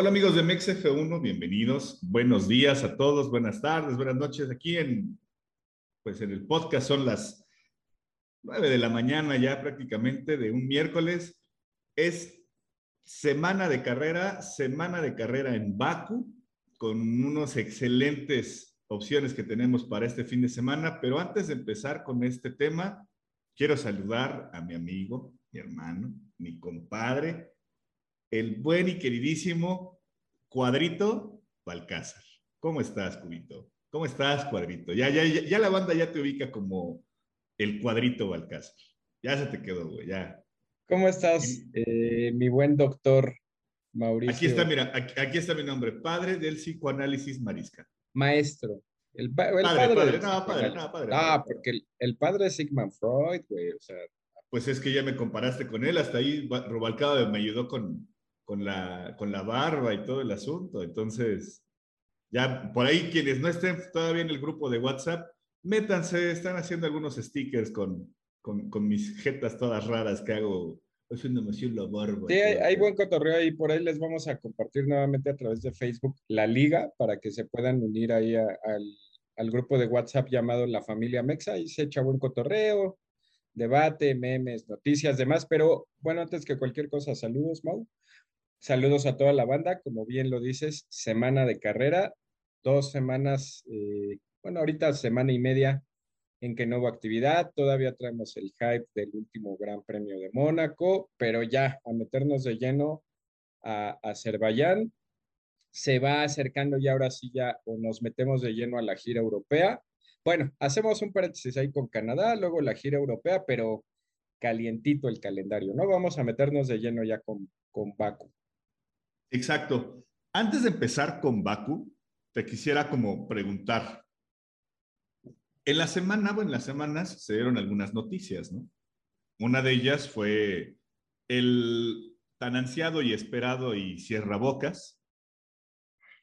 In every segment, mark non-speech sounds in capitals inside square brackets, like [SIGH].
Hola amigos de MexF1, bienvenidos. Buenos días a todos, buenas tardes, buenas noches. Aquí en, pues en el podcast son las nueve de la mañana ya prácticamente de un miércoles. Es semana de carrera, semana de carrera en Baku, con unos excelentes opciones que tenemos para este fin de semana. Pero antes de empezar con este tema, quiero saludar a mi amigo, mi hermano, mi compadre, el buen y queridísimo Cuadrito Balcázar. ¿Cómo estás, Cubito? ¿Cómo estás, Cuadrito? Ya, ya, ya, la banda ya te ubica como el Cuadrito Balcázar. Ya se te quedó, güey, ya. ¿Cómo estás, eh, mi buen doctor Mauricio? Aquí está, mira, aquí, está mi nombre, padre del psicoanálisis marisca. Maestro. El, padre, padre, no, padre, no, padre. Ah, porque el, padre es Sigmund Freud, güey, o sea. Pues es que ya me comparaste con él, hasta ahí Rubalcaba me ayudó con, con la, con la barba y todo el asunto. Entonces, ya por ahí quienes no estén todavía en el grupo de WhatsApp, métanse, están haciendo algunos stickers con, con, con mis jetas todas raras que hago haciéndome así la barba. Sí, hay, buen cotorreo y por ahí les vamos a compartir nuevamente a través de Facebook la liga para que se puedan unir ahí al, al, grupo de WhatsApp llamado La Familia Mexa y se echa buen cotorreo, debate, memes, noticias, demás. Pero bueno, antes que cualquier cosa, saludos, Mau. Saludos a toda la banda, como bien lo dices, semana de carrera, dos semanas, eh, bueno, ahorita semana y media en que no hubo actividad, todavía traemos el hype del último Gran Premio de Mónaco, pero ya a meternos de lleno a Azerbaiyán, se va acercando ya ahora sí ya o nos metemos de lleno a la gira europea. Bueno, hacemos un paréntesis ahí con Canadá, luego la gira europea, pero calientito el calendario, ¿no? Vamos a meternos de lleno ya con, con Baku. Exacto. Antes de empezar con Baku, te quisiera como preguntar. En la semana o en las semanas se dieron algunas noticias, ¿no? Una de ellas fue el tan ansiado y esperado y cierra bocas,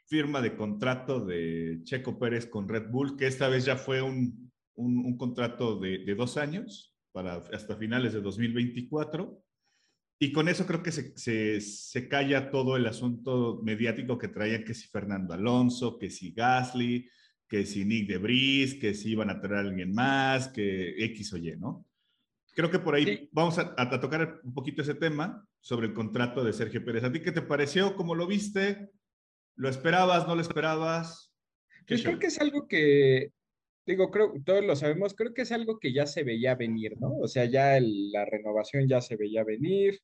firma de contrato de Checo Pérez con Red Bull, que esta vez ya fue un, contrato de, de, dos años para hasta finales de 2024 y con eso creo que se, se, calla todo el asunto mediático que traían que si Fernando Alonso, que si Gasly, que si Nick de Debris, que si iban a traer a alguien más, que X o Y, ¿no? Creo que por ahí vamos a, a, tocar un poquito ese tema sobre el contrato de Sergio Pérez. ¿A ti qué te pareció? ¿Cómo lo viste? ¿Lo esperabas? ¿No lo esperabas? Yo creo que es algo que digo, creo, todos lo sabemos, creo que es algo que ya se veía venir, ¿no? O sea, ya la renovación ya se veía venir.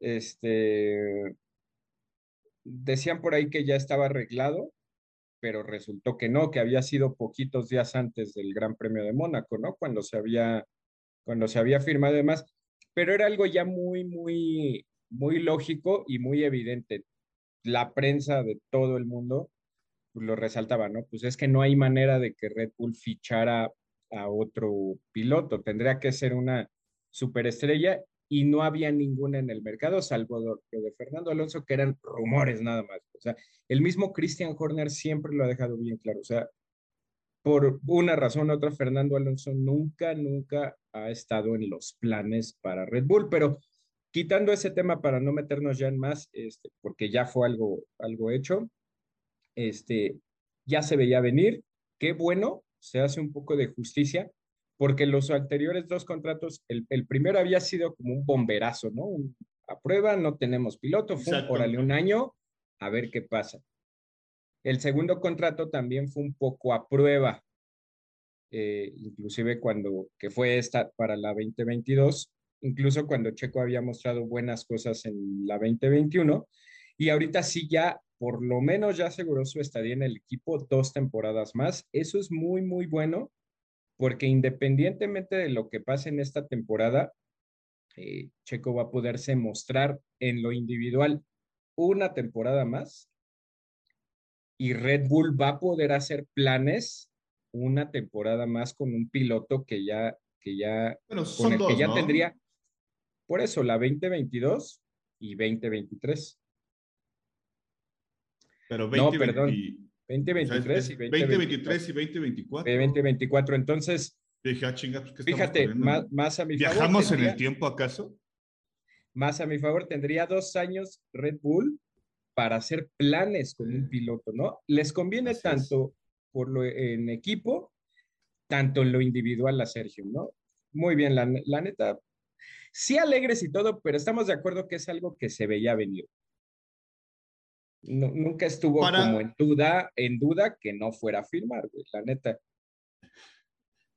Este, decían por ahí que ya estaba arreglado, pero resultó que no, que había sido poquitos días antes del Gran Premio de Mónaco, ¿no? Cuando se había, cuando se había firmado además, pero era algo ya muy, muy, muy lógico y muy evidente. La prensa de todo el mundo lo resaltaba, ¿no? Pues es que no hay manera de que Red Bull fichara a otro piloto, tendría que ser una superestrella y no había ninguna en el mercado, salvo lo de Fernando Alonso, que eran rumores nada más. O sea, el mismo Christian Horner siempre lo ha dejado bien claro. O sea, por una razón u otra, Fernando Alonso nunca, nunca ha estado en los planes para Red Bull, pero quitando ese tema para no meternos ya en más, este, porque ya fue algo, algo hecho, este, ya se veía venir. Qué bueno, se hace un poco de justicia, porque los anteriores dos contratos, el, primero había sido como un bomberazo, ¿no? a prueba, no tenemos piloto, fue por un año, a ver qué pasa. El segundo contrato también fue un poco a prueba, eh, inclusive cuando, que fue esta para la 2022, incluso cuando Checo había mostrado buenas cosas en la 2021, y ahorita sí ya por lo menos ya aseguró su estadía en el equipo dos temporadas más. Eso es muy, muy bueno, porque independientemente de lo que pase en esta temporada, eh, Checo va a poderse mostrar en lo individual una temporada más y Red Bull va a poder hacer planes una temporada más con un piloto que ya, que ya, con el que ya tendría, por eso la 2022 y 2023. Pero 20, no, perdón. 2023 y 2023 y 2024. 2024. Entonces, Dije, ah, chinga, pues, fíjate, más, más, a mi favor. ¿Viajamos en el tiempo acaso? Más a mi favor, tendría dos años Red Bull para hacer planes con un piloto, ¿no? Les conviene tanto por lo en equipo, tanto en lo individual a Sergio, ¿no? Muy bien, la, la neta, sí alegres y todo, pero estamos de acuerdo que es algo que se veía venir. Nunca estuvo como en duda, en duda que no fuera a firmar, güey, la neta.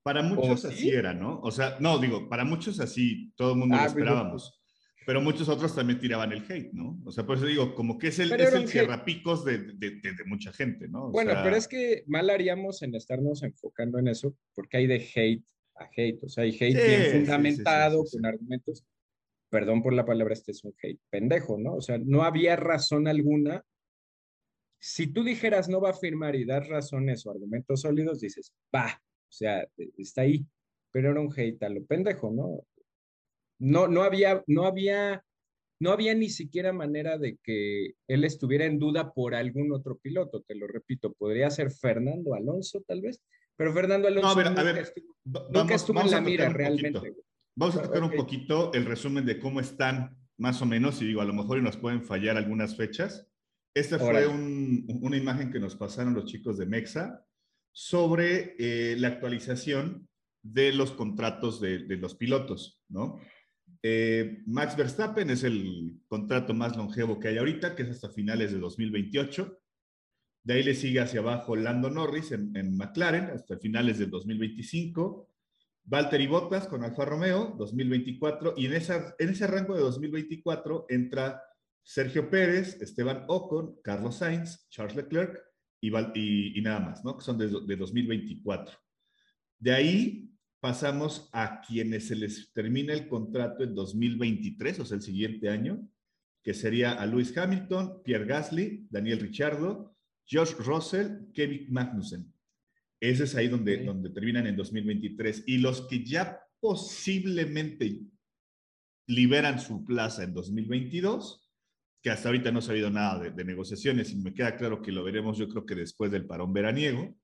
Para muchos así era, ¿no? O sea, no, digo, para muchos así, todo el mundo lo ah, esperábamos. Pero muchos otros también tiraban el hate, ¿no? O sea, por eso digo, como que es el, es el cierrapicos de, de, de, mucha gente, ¿no? bueno, pero es que mal haríamos en estarnos enfocando en eso, porque hay de hate a hate, o sea, hay hate bien fundamentado, con argumentos. Perdón por la palabra, este es un hate pendejo, ¿no? O sea, no había razón alguna. Si tú dijeras no va a firmar y das razones o argumentos sólidos, dices, va, o sea, está ahí. Pero era un hate a lo pendejo, ¿no? No, no había, no había, no había ni siquiera manera de que él estuviera en duda por algún otro piloto, te lo repito, podría ser Fernando Alonso tal vez, pero Fernando Alonso nunca, estuvo, en la mira realmente. Vamos a tocar un poquito el resumen de cómo están más o menos, y digo, a lo mejor nos pueden fallar algunas fechas. Esta fue una imagen que nos pasaron los chicos de Mexa sobre eh, la actualización de los contratos de, de los pilotos, ¿no? Eh, Max Verstappen es el contrato más longevo que hay ahorita, que es hasta finales de 2028. De ahí le sigue hacia abajo Lando Norris en, McLaren hasta finales del 2025. Valtteri Bottas con Alfa Romeo 2024 y en, esa, en ese rango de 2024 entra Sergio Pérez, Esteban Ocon, Carlos Sainz, Charles Leclerc y, y, nada más, ¿no? Que son de, de 2024. De ahí pasamos a quienes se les termina el contrato en 2023, o sea, el siguiente año, que sería a Lewis Hamilton, Pierre Gasly, Daniel Ricciardo, Josh Russell, Kevin Magnussen. Ese es ahí donde, donde terminan en 2023. Y los que ya posiblemente liberan su plaza en 2022, que hasta ahorita no ha habido nada de, de, negociaciones y me queda claro que lo veremos yo creo que después del parón veraniego,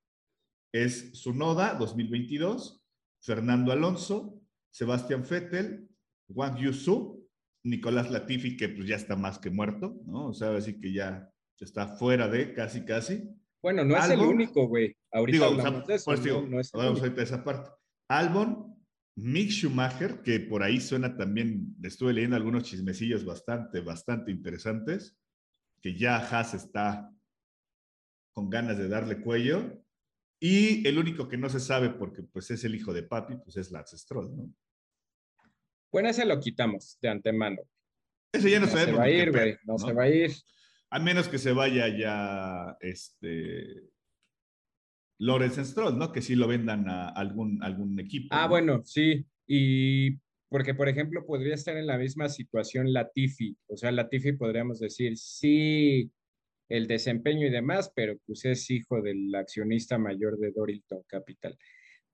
es Sunoda 2022, Fernando Alonso, Sebastián Vettel, Wang Yusu, Nicolás Latifi, que pues ya está más que muerto, ¿no? O sea, así que ya está fuera de casi, casi. Bueno, no es el único, güey. Ahorita hablamos de eso. Pues, no, es ahorita de esa parte. Albon, Mick Schumacher, que por ahí suena también, estuve leyendo algunos chismecillos bastante, bastante interesantes, que ya Haas está con ganas de darle cuello. Y el único que no se sabe, porque pues es el hijo de papi, pues es Lance Stroll, ¿no? Bueno, ese lo quitamos de antemano. Ese ya no, sabemos. Se va a ir, güey, no, se va a ir. A menos que se vaya ya, este, Lorenz Stroll, ¿no? Que sí lo vendan a algún, algún equipo. Ah, bueno, sí. Y porque, por ejemplo, podría estar en la misma situación Latifi. O sea, Latifi podríamos decir, sí, el desempeño y demás, pero pues es hijo del accionista mayor de Dorilton Capital.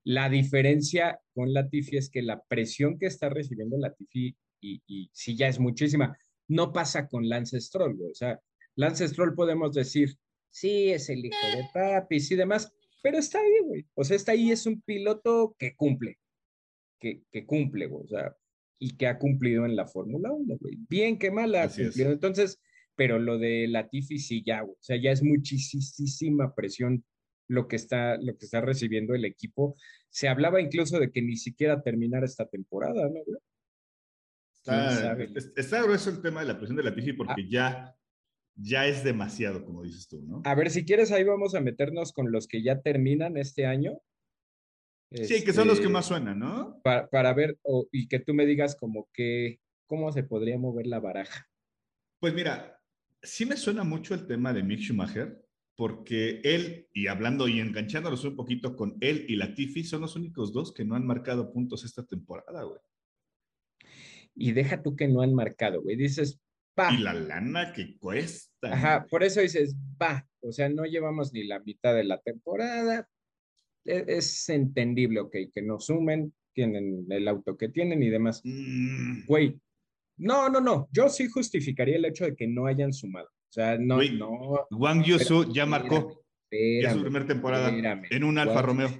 La diferencia con Latifi es que la presión que está recibiendo Latifi, y, y sí ya es muchísima, no pasa con Lance Stroll, o sea, Lance Stroll podemos decir, sí, es el hijo de papi y demás, pero está ahí, güey. O sea, está ahí, es un piloto que cumple, que, que cumple, güey. O sea, y que ha cumplido en la Fórmula 1, güey. Bien que mal ha cumplido. Entonces, pero lo de Latifi sí ya, o sea, ya es muchísima presión lo que está, lo que está recibiendo el equipo. Se hablaba incluso de que ni siquiera terminara esta temporada, ¿no? Está, grueso el tema de la presión de Latifi porque ah. ya, ya es demasiado, como dices tú, ¿no? A ver, si quieres, ahí vamos a meternos con los que ya terminan este año. Sí, que son los que este, más suenan, ¿no? Para, para ver, y que tú me digas como que, cómo se podría mover la baraja. Pues mira, sí me suena mucho el tema de Mick Schumacher, porque él, y hablando y enganchándonos un poquito con él y Latifi, son los únicos dos que no han marcado puntos esta temporada, güey. Y deja tú que no han marcado, güey. Dices, Y la lana que cuesta. Ajá, por eso dices, va. O sea, no llevamos ni la mitad de la temporada. E-, es, entendible, ok, que no sumen, tienen el auto que tienen y demás. Mm. Güey, no, no, no. Yo sí justificaría el hecho de que no hayan sumado. O sea, no, no. Wang Yusu ya marcó. en su primera temporada en un Alfa Romeo.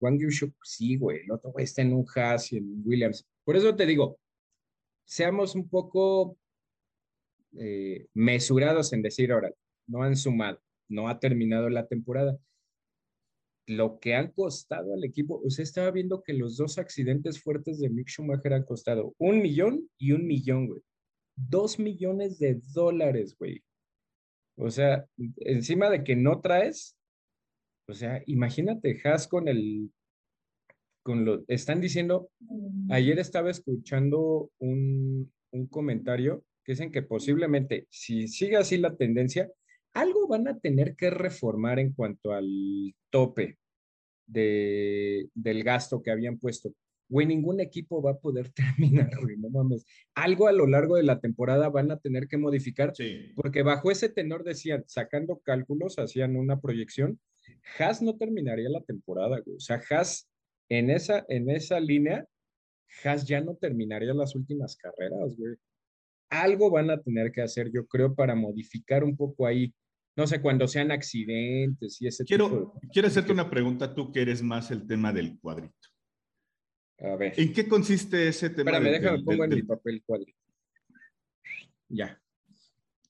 Wang Yusu, sí, güey. El otro güey está en un Haas y en Williams. Por eso te digo, seamos un poco eh, mesurados en decir, ahora, no han sumado, no ha terminado la temporada. Lo que han costado al equipo, usted estaba viendo que los dos accidentes fuertes de Mick Schumacher han costado un millón y un millón, güey. Dos millones de dólares, güey. O sea, encima de que no traes, o sea, imagínate, Haas con el, con lo, están diciendo, ayer estaba escuchando un, un comentario que dicen que posiblemente, si sigue así la tendencia, algo van a tener que reformar en cuanto al tope de, del gasto que habían puesto. Güey, ningún equipo va a poder [LAUGHS] terminar, güey, no mames. Algo a lo largo de la temporada van a tener que modificar, porque bajo ese tenor decían, sacando cálculos, hacían una proyección, Haas no terminaría la temporada, güey. O sea, Haas en esa, en esa línea, Haas ya no terminaría las últimas carreras, güey. Algo van a tener que hacer, yo creo, para modificar un poco ahí no sé, cuando sean accidentes y ese quiero, tipo Quiero hacerte una pregunta, tú que eres más el tema del cuadrito. A ver. ¿En qué consiste ese tema? Espérame, déjame pongo en mi papel cuadrito. Ya.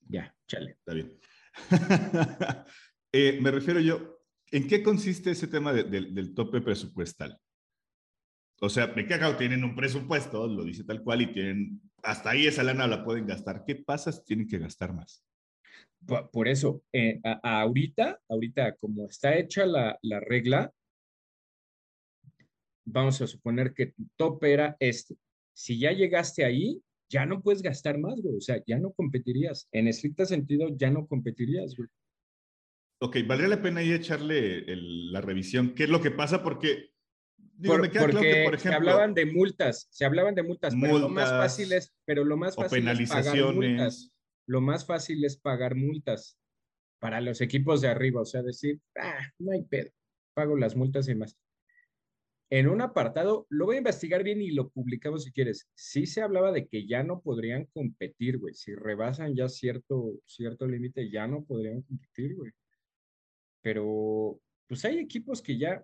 Ya, chale. Está bien. [LAUGHS] Eh, me refiero yo, ¿en qué consiste ese tema del tope presupuestal? O sea, me cago, tienen un presupuesto, lo dice tal cual, y tienen, hasta ahí esa lana la pueden gastar. ¿Qué pasa si tienen que gastar más? por eso, eh, ahorita, ahorita como está hecha la, la, regla, vamos a suponer que tu tope era este. Si ya llegaste ahí, ya no puedes gastar más, güey. O sea, ya no competirías. En estricto sentido, ya no competirías, güey. Ok, valdría la pena ahí echarle la revisión. ¿Qué es lo que pasa? Porque Digo, me queda porque claro que, por ejemplo, se hablaban de multas, se hablaban de multas, multas pero lo más fácil es, pero lo más fácil es pagar multas lo más fácil es pagar multas para los equipos de arriba, o sea, decir, ah, no hay pedo, pago las multas y más. En un apartado, lo voy a investigar bien y lo publicamos si quieres. Sí se hablaba de que ya no podrían competir, güey. Si rebasan ya cierto, cierto límite, ya no podrían competir, güey. Pero, pues hay equipos que ya,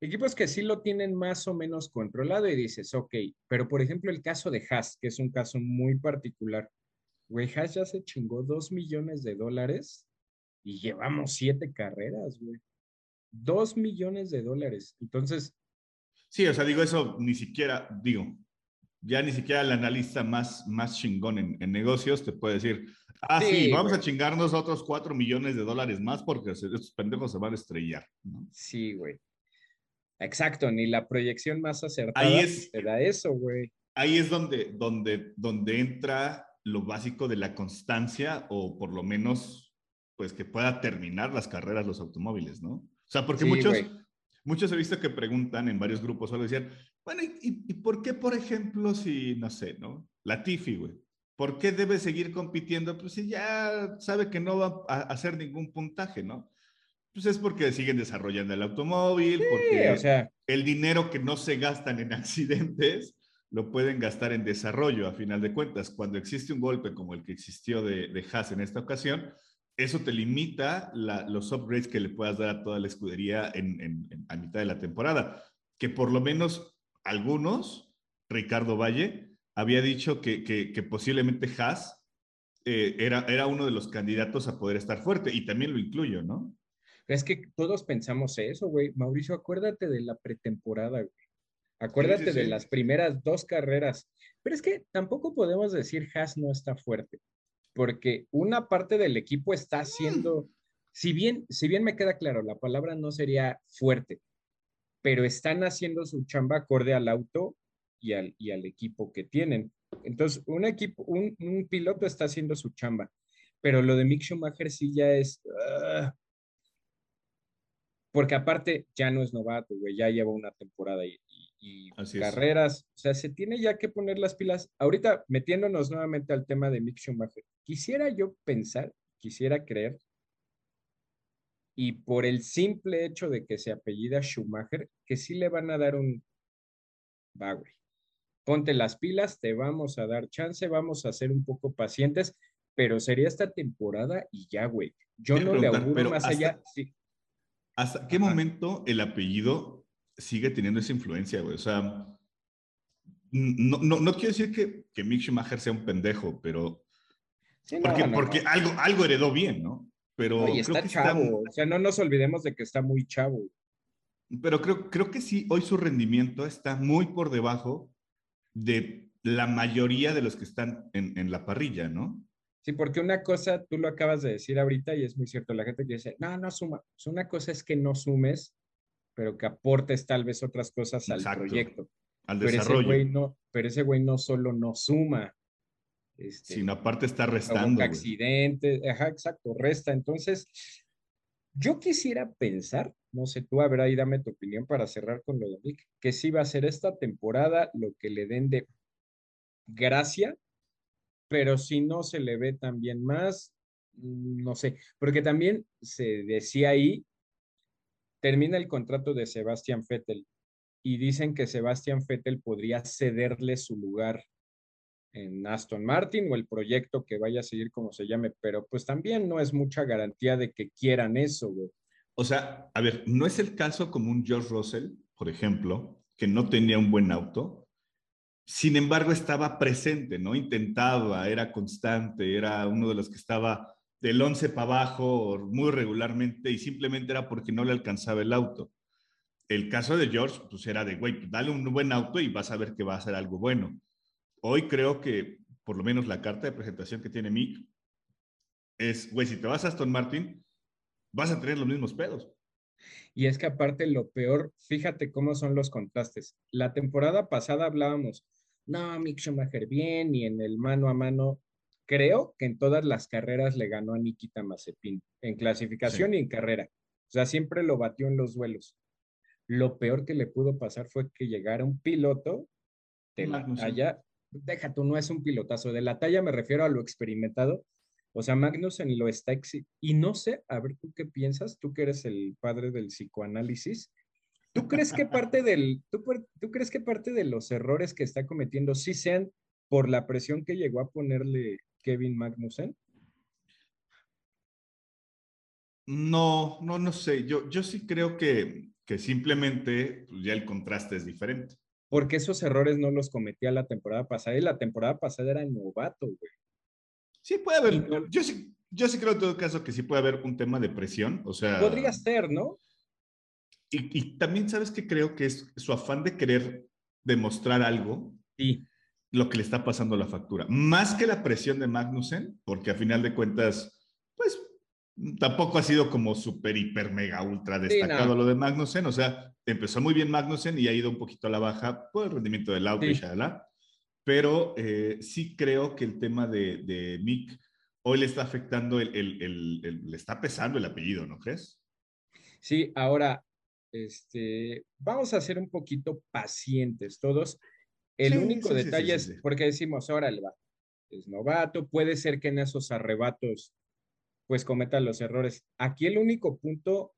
equipos que sí lo tienen más o menos controlado y dices, ok, pero por ejemplo el caso de Haas, que es un caso muy particular. Güey, Haas ya se chingó dos millones de dólares y llevamos siete carreras, güey. Dos millones de dólares. Entonces. Sí, o sea, digo eso, ni siquiera, digo, ya ni siquiera el analista más, más chingón en, negocios te puede decir, ah, sí, vamos a chingarnos otros cuatro millones de dólares más porque estos pendejos se van a estrellar. Sí, güey. Exacto, ni la proyección más acertada ahí es, te da eso, güey. Ahí es donde, donde, donde entra lo básico de la constancia o por lo menos, pues que pueda terminar las carreras los automóviles, ¿no? O sea, porque muchos, muchos he visto que preguntan en varios grupos o algo, decían, bueno, ¿y, ¿y, por qué, por ejemplo, si, no sé, ¿no? La Tifi, güey. ¿Por qué debe seguir compitiendo? Pues si ya sabe que no va a hacer ningún puntaje, ¿no? Pues es porque siguen desarrollando el automóvil, porque o sea, el dinero que no se gastan en [LAUGHS] accidentes lo pueden gastar en desarrollo, a final de cuentas. Cuando existe un golpe como el que existió de, de Haas en esta ocasión, eso te limita los upgrades que le puedas dar a toda la escudería en, a mitad de la temporada. Que por lo menos algunos, Ricardo Valle, había dicho que, que, posiblemente Haas eh, era, era uno de los candidatos a poder estar fuerte, y también lo incluyo, ¿no? Es que todos pensamos eso, güey. Mauricio, acuérdate de la pretemporada, güey. Acuérdate de las primeras dos carreras. Pero es que tampoco podemos decir Haas no está fuerte, porque una parte del equipo está haciendo, si bien, si bien me queda claro, la palabra no sería fuerte, pero están haciendo su chamba acorde al auto y al, y al equipo que tienen. Entonces, un equipo, un, piloto está haciendo su chamba, pero lo de Mick Schumacher sí ya es, ah, porque aparte ya no es novato, güey, ya lleva una temporada y, y carreras. O sea, se tiene ya que poner las pilas. Ahorita metiéndonos nuevamente al tema de Mick Schumacher, quisiera yo pensar, quisiera creer, y por el simple hecho de que se apellida Schumacher, que sí le van a dar un, va, güey, ponte las pilas, te vamos a dar chance, vamos a ser un poco pacientes, pero sería esta temporada y ya, güey. Yo no le auguro más allá. ¿Hasta qué momento el apellido sigue teniendo esa influencia, güey. O sea, no, no, no quiero decir que, que Mick Schumacher sea un pendejo, pero porque, algo, algo heredó bien, ¿no? Pero creo está que chavo, o sea, no nos olvidemos de que está muy chavo. Pero creo, creo que sí, hoy su rendimiento está muy por debajo de la mayoría de los que están en, en la parrilla, ¿no? Sí, porque una cosa, tú lo acabas de decir ahorita y es muy cierto, la gente que dice, no, no suma. Pues una cosa es que no sumes, pero que aportes tal vez otras cosas al proyecto. Al desarrollo. Pero ese güey no, pero ese güey no solo no suma, este, sino aparte está restando. accidentes, ajá, exacto, resta. Entonces, yo quisiera pensar, no sé, tú a ver ahí dame tu opinión para cerrar con lo de Nick, que sí va a ser esta temporada lo que le den de gracia pero si no se le ve también más, mm, no sé, porque también se decía ahí, termina el contrato de Sebastián Vettel y dicen que Sebastián Vettel podría cederle su lugar en Aston Martin o el proyecto que vaya a seguir como se llame, pero pues también no es mucha garantía de que quieran eso, güey. O sea, a ver, no es el caso como un George Russell, por ejemplo, que no tenía un buen auto, sin embargo, estaba presente, ¿no? Intentaba, era constante, era uno de los que estaba del 11 para abajo muy regularmente y simplemente era porque no le alcanzaba el auto. El caso de George, pues era de, güey, pues, dale un buen auto y vas a ver que va a ser algo bueno. Hoy creo que, por lo menos la carta de presentación que tiene Mick, es, güey, si te vas a Aston Martin, vas a tener los mismos pedos. Y es que aparte lo peor, fíjate cómo son los contrastes. La temporada pasada hablábamos, no, Mick Schumacher bien, y en el mano a mano, creo que en todas las carreras le ganó a Nikita Mazepin, en clasificación y en carrera. O sea, siempre lo batió en los duelos. Lo peor que le pudo pasar fue que llegara un piloto de la talla, deja tú, no es un pilotazo, de la talla me refiero a lo experimentado. O sea, Magnussen lo está, y no sé, a ver tú qué piensas, tú que eres el padre del psicoanálisis, ¿Tú crees que parte del, tú, tú, crees que parte de los errores que está cometiendo sí sean por la presión que llegó a ponerle Kevin Magnussen? No, no, no sé. Yo, yo sí creo que, que simplemente pues, ya el contraste es diferente. Porque esos errores no los cometía la temporada pasada y la temporada pasada era novato, güey. Sí, puede haber. Yo sí, yo sí creo en todo caso que sí puede haber un tema de presión. O sea. Podría ser, ¿no? Y, también sabes que creo que es su afán de querer demostrar algo. Sí. Lo que le está pasando a la factura. Más que la presión de Magnussen, porque a final de cuentas, pues tampoco ha sido como súper, hiper, mega, ultra destacado lo de Magnussen. O sea, empezó muy bien Magnussen y ha ido un poquito a la baja por el rendimiento del auto y shalala. Pero eh, sí creo que el tema de, de Mick hoy le está afectando, el, el, el, le está pesando el apellido, ¿no crees? Sí, ahora este, vamos a ser un poquito pacientes todos. El único detalle es, porque decimos, órale, va, es novato, puede ser que en esos arrebatos pues cometa los errores. Aquí el único punto,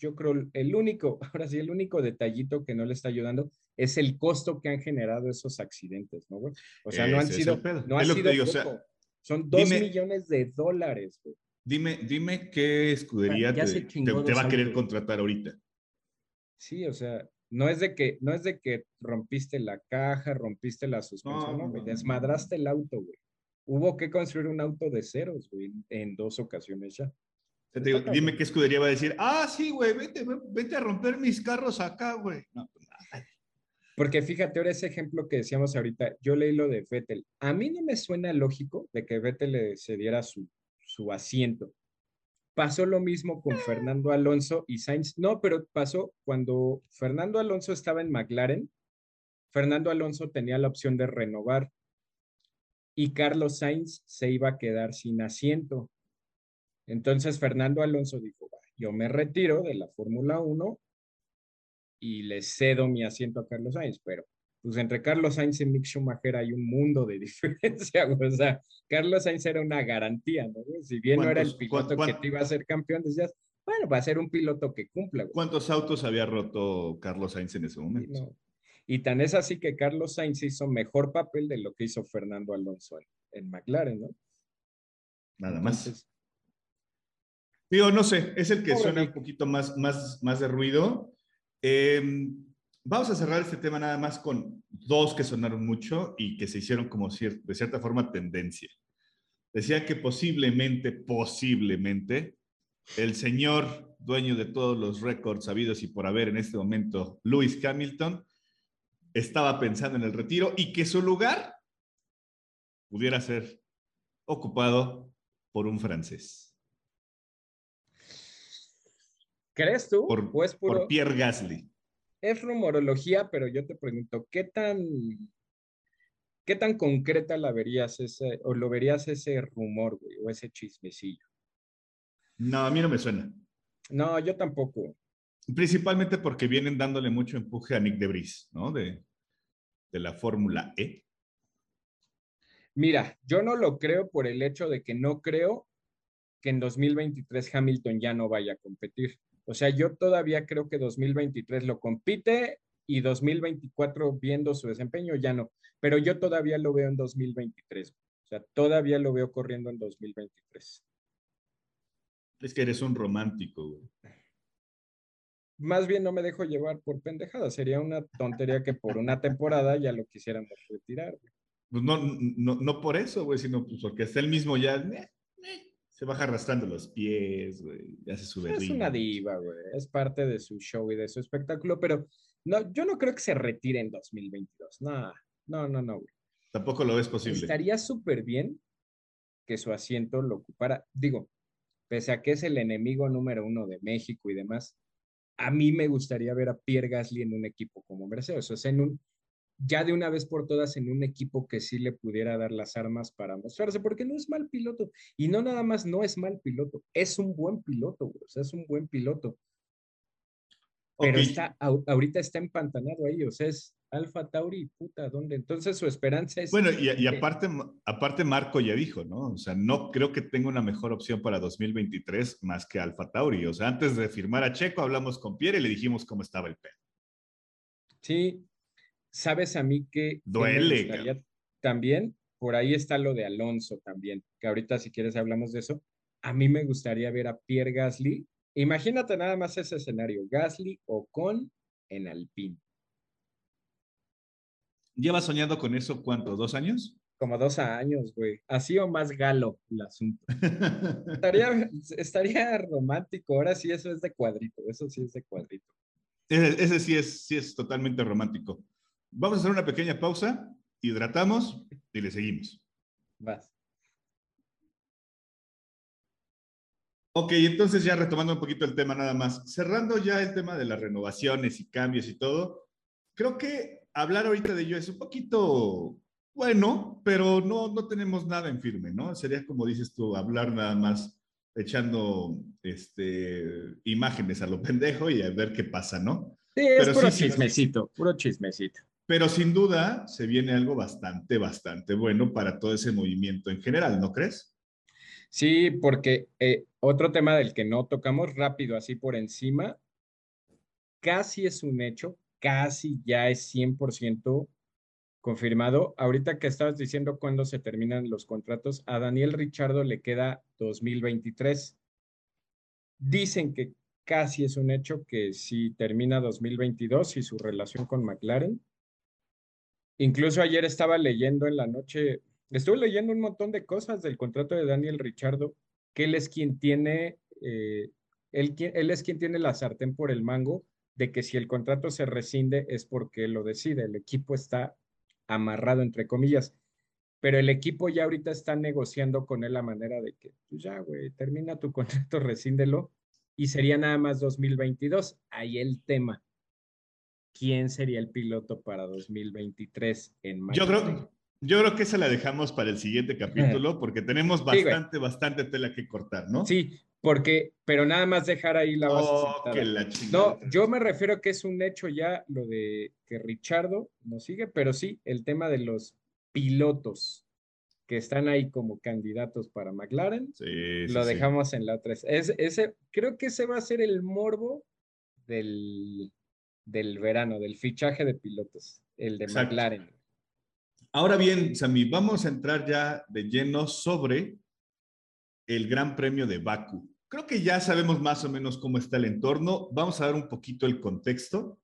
yo creo, el único, [LAUGHS] ahora sí, el único detallito que no le está ayudando es el costo que han generado esos accidentes, ¿no, O sea, no han sido, no ha sido son dos millones de dólares, Dime, dime qué escudería te, te, va a querer contratar ahorita. Sí, o sea, no es de que, no es de que rompiste la caja, rompiste la suspensión, no, desmadraste el auto, güey. Hubo que construir un auto de ceros, güey, en dos ocasiones ya. dime qué escudería va a decir, ah, sí, güey, vete, vete a romper mis carros acá, güey. No, pues nada. Porque fíjate, ahora ese ejemplo que decíamos ahorita, yo leí lo de Vettel. A mí no me suena lógico de que Vettel le cediera su, su asiento. Pasó lo mismo con Fernando Alonso y Sainz. No, pero pasó cuando Fernando Alonso estaba en McLaren. Fernando Alonso tenía la opción de renovar y Carlos Sainz se iba a quedar sin asiento. Entonces Fernando Alonso dijo, yo me retiro de la Fórmula 1 y le cedo mi asiento a Carlos Sainz, pero pues entre Carlos Sainz y Mick Schumacher hay un mundo de [LAUGHS] diferencia, o sea, Carlos Sainz era una garantía, ¿no? Si bien no era el piloto que te iba a ser campeón, decías, bueno, va a ser un piloto que cumpla. ¿Cuántos autos había roto Carlos Sainz en ese momento? Y tan es así que Carlos Sainz hizo mejor papel de lo que hizo Fernando Alonso en, McLaren, ¿no? Nada más. Digo, no sé, es el que suena un poquito más, más, más de ruido. Eh, Vamos a cerrar este tema nada más con dos que sonaron mucho y que se hicieron como de cierta forma tendencia. decía que posiblemente, posiblemente, el señor dueño de todos los récords sabidos y por haber en este momento, Lewis Hamilton, estaba pensando en el retiro y que su lugar pudiera ser ocupado por un francés. ¿Crees tú? Por, pues por Pierre Gasly. Es rumorología, pero yo te pregunto, ¿qué tan, qué tan concreta la verías ese, o lo verías ese rumor, güey, o ese chismecillo? No, a mí no me suena. No, yo tampoco. Principalmente porque vienen dándole mucho empuje a Nick Debris, ¿no? De, de la Fórmula E. Mira, yo no lo creo por el hecho de que no creo que en 2023 Hamilton ya no vaya a competir. O sea, yo todavía creo que 2023 lo compite y 2024 viendo su desempeño ya no, pero yo todavía lo veo en 2023. O sea, todavía lo veo corriendo en 2023. Es que eres un romántico, güey. Más bien no me dejo llevar por pendejada. Sería una tontería que por una temporada ya lo quisiéramos retirar. Pues no, no, no por eso, güey, sino pues porque está el mismo ya. Se baja arrastrando los pies, güey. Ya se sube. Es una diva, güey. Es parte de su show y de su espectáculo, pero no, yo no creo que se retire en 2022. No, no, no, no, güey. Tampoco lo ves posible. Estaría súper bien que su asiento lo ocupara. Digo, pese a que es el enemigo número uno de México y demás, a mí me gustaría ver a Pierre Gasly en un equipo como Mercedes, o sea, en un, ya de una vez por todas en un equipo que sí le pudiera dar las armas para mostrarse, porque no es mal piloto. Y no nada más no es mal piloto, es un buen piloto, o sea, es un buen piloto. Pero está, ahorita está empantanado ahí, o sea, es Alfa Tauri, puta, ¿dónde? Entonces su esperanza es... Bueno, y, aparte, aparte Marco ya dijo, ¿no? O sea, no creo que tenga una mejor opción para 2023 más que Alfa Tauri. O sea, antes de firmar a Checo hablamos con Pierre y le dijimos cómo estaba el pelo. Sí, sabes a mí que... Duele. también, por ahí está lo de Alonso también, que ahorita si quieres hablamos de eso. A mí me gustaría ver a Pierre Gasly. Imagínate nada más ese escenario, Gasly o con en Alpine. ¿Llevas soñando con eso cuánto? ¿Dos años? Como dos años, güey. Así o más galo el asunto. [LAUGHS] estaría, estaría romántico. Ahora sí, eso es de cuadrito. Eso sí es de cuadrito. Ese, ese, sí, es, sí es totalmente romántico. Vamos a hacer una pequeña pausa, hidratamos y le seguimos. Vas. Ok, entonces ya retomando un poquito el tema nada más, cerrando ya el tema de las renovaciones y cambios y todo, creo que hablar ahorita de ello es un poquito bueno, pero no, no tenemos nada en firme, ¿no? Sería como dices tú, hablar nada más echando este, imágenes a lo pendejo y a ver qué pasa, ¿no? Sí, es puro chismecito, puro chismecito. Pero sin duda se viene algo bastante, bastante bueno para todo ese movimiento en general, ¿no crees? Sí, porque eh, otro tema del que no tocamos rápido, así por encima, casi es un hecho, casi ya es 100% confirmado. Ahorita que estabas diciendo cuándo se terminan los contratos, a Daniel Richardo le queda 2023. Dicen que casi es un hecho que si termina 2022 y su relación con McLaren. Incluso ayer estaba leyendo en la noche, estuve leyendo un montón de cosas del contrato de Daniel Richardo, que él es quien tiene, eh, él, es quien tiene la sartén por el mango de que si el contrato se rescinde es porque lo decide, el equipo está amarrado entre comillas, pero el equipo ya ahorita está negociando con él la manera de que, pues ya, güey, termina tu [LAUGHS] contrato, rescíndelo y sería nada más 2022. Ahí el tema. ¿Quién sería el piloto para 2023 en Yo creo, yo creo que esa la dejamos para el siguiente capítulo porque tenemos bastante, bastante tela que cortar, ¿no? Sí, porque, pero nada más dejar ahí la base. Oh, no, yo me refiero que es un hecho ya lo de que Richardo nos sigue, pero sí, el tema de los pilotos que están ahí como candidatos para McLaren, lo dejamos en la 3. Es, ese, creo que ese va a ser el morbo del, del verano, del fichaje de pilotos, el de McLaren. Ahora bien, Sami, vamos a entrar ya de lleno sobre el Gran Premio de Baku. Creo que ya sabemos más o menos cómo está el entorno. Vamos a dar un poquito el contexto.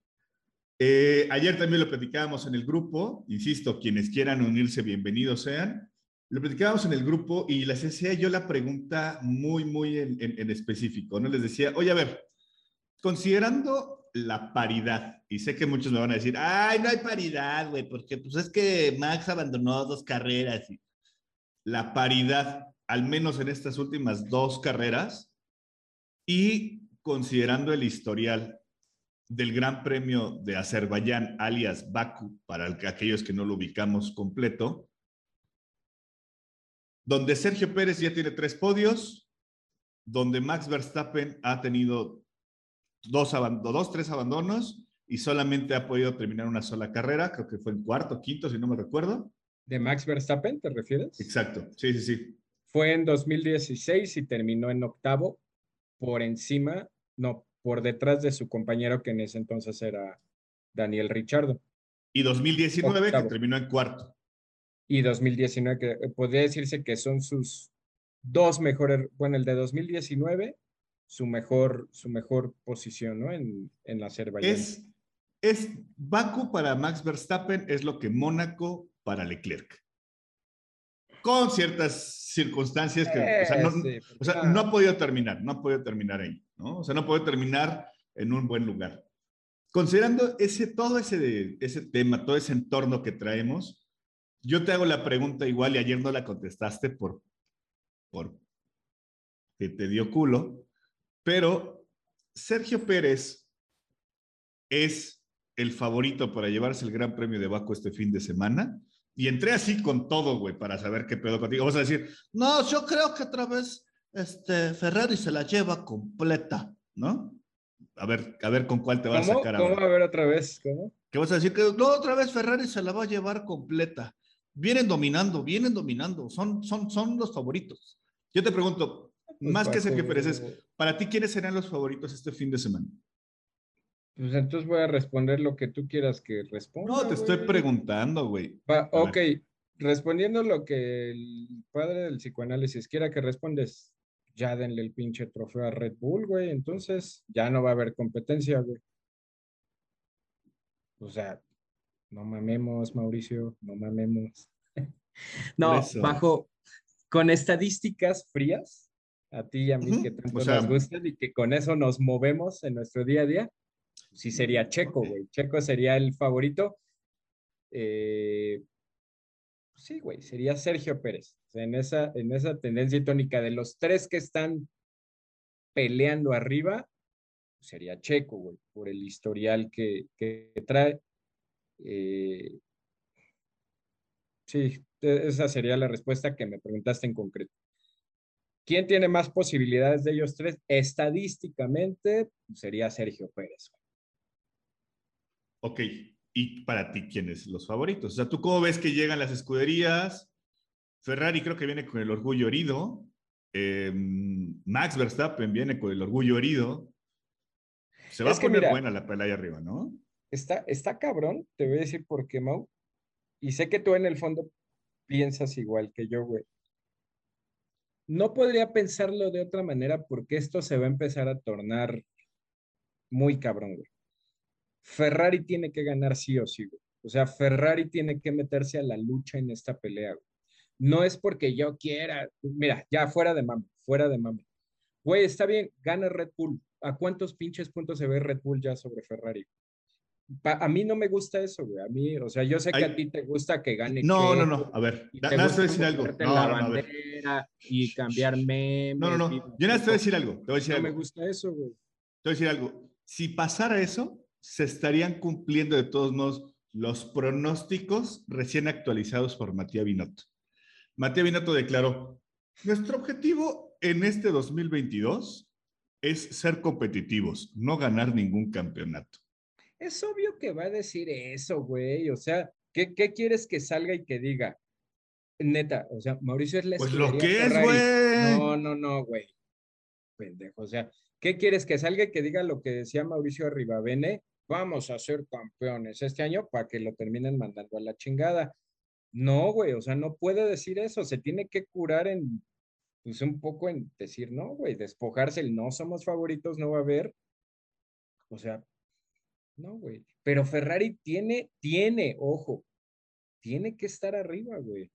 Eh, ayer también lo platicábamos en el grupo. Insisto, quienes quieran unirse, bienvenidos sean. lo platicábamos en el grupo y les hacía yo la pregunta muy, muy en, en específico, ¿no? Les decía, oye, a ver, considerando la paridad, y sé que muchos me van a decir, ay, no hay paridad, güey, porque pues es que Max abandonó dos carreras. La paridad, al menos en estas últimas dos carreras, y considerando el historial del Gran Premio de Azerbaiyán, alias Baku, para aquellos que no lo ubicamos completo, donde Sergio Pérez ya tiene tres podios, donde Max Verstappen ha tenido dos, dos, tres abandonos y solamente ha podido terminar una sola carrera, creo que fue en cuarto, quinto, si no me recuerdo. ¿De Max Verstappen te refieres? Exacto, sí, sí, sí. Fue en 2016 y terminó en octavo, por encima, no, por detrás de su compañero que en ese entonces era Daniel Richardo. Y 2019 que terminó en cuarto. Y 2019 que podría decirse que son sus dos mejores, bueno, el de 2019 su mejor, su mejor posición ¿no? en, en la Azerbaiyán. Es, es Baku para Max Verstappen, es lo que Mónaco para Leclerc. Con ciertas circunstancias que o sea, no, o sea, no, ha podido terminar, no ha podido terminar ahí, ¿no? O sea, no ha podido terminar en un buen lugar. Considerando ese, todo ese, ese tema, todo ese entorno que traemos, yo te hago la pregunta igual y ayer no la contestaste por, por que te dio culo, pero Sergio Pérez es el favorito para llevarse el Gran Premio de Baco este fin de semana. Y entré así con todo, güey, para saber qué pedo contigo. Vamos a decir, no, yo creo que otra vez este, Ferrari se la lleva completa, ¿no? A ver, a ver con cuál te vas a sacar ahora. ¿Cómo? A ver otra vez, ¿cómo? ¿Qué vas a decir? Que no, otra vez Ferrari se la va a llevar completa. Vienen dominando, vienen dominando, son, son, son los favoritos. Yo te pregunto, pues más que Sergio Pérez, es, para ti, ¿quiénes serán los favoritos este fin de semana? Pues entonces voy a responder lo que tú quieras que responda. No, te estoy preguntando, güey. Ok, respondiendo lo que el padre del psicoanálisis quiera que respondes, ya denle el pinche trofeo a Red Bull, güey. Entonces ya no va a haber competencia, güey. O sea, no mamemos, Mauricio, no mamemos. no, bajo, con estadísticas frías, a ti y a mí que tanto nos gustan y que con eso nos movemos en nuestro día a día, sí sería Checo, güey. Checo sería el favorito. Eh, sí, güey, sería Sergio Pérez. en, esa, en esa tendencia tónica de los tres que están peleando arriba, sería Checo, güey, por el historial que, que trae. Eh, sí, e, esa sería la respuesta que me preguntaste en concreto. ¿Quién tiene más posibilidades de ellos tres? Estadísticamente sería Sergio Pérez. Ok, y para ti, ¿quiénes los favoritos? O sea, ¿tú cómo ves que llegan las escuderías? Ferrari creo que viene con el orgullo herido. Em, Max Verstappen viene con el orgullo herido. Se va a poner buena la pelea ahí arriba, ¿no? Está, está cabrón, te voy a decir por qué, Mau. Y sé que tú en el fondo piensas igual que yo, güey no podría pensarlo de otra manera porque esto se va a empezar a tornar muy cabrón, güey. Ferrari tiene que ganar sí o sí, güey. O sea, Ferrari tiene que meterse a la lucha en esta pelea, güey. No es porque yo quiera, mira, ya fuera de mame, fuera de mame. Güey, está bien, gana Red Bull. ¿A cuántos pinches puntos se ve Red Bull ya sobre Ferrari? a mí no me gusta eso, güey. A mí, o sea, yo sé que a ti te gusta que gane. No, no, no. A ver, nada decir algo. No, no, no, Y cambiar memes. No, no, no. Yo nada te voy a decir algo. Te voy a decir no algo. me gusta eso, güey. Te voy a decir algo. Si pasara eso, se estarían cumpliendo de todos modos los pronósticos recién actualizados por Matías Binotto. Matías Binotto declaró: Nuestro objetivo en este 2022 es ser competitivos, no ganar ningún campeonato. Es obvio que va a decir eso, güey. O sea, ¿qué, ¿qué, quieres que salga y que diga? Neta, o sea, Mauricio es la Pues lo que es, güey. No, no, no, güey. Pendejo, o sea, ¿qué quieres que salga y que diga lo que decía Mauricio Arribavene? Vamos a ser campeones este año para que lo terminen mandando a la chingada. No, güey, o sea, no puede decir eso. Se tiene que curar en, pues un poco en decir, no, güey, despojarse el no somos favoritos, no va a haber. O sea, no, güey. Pero Ferrari tiene, tiene, ojo, tiene que estar arriba, güey.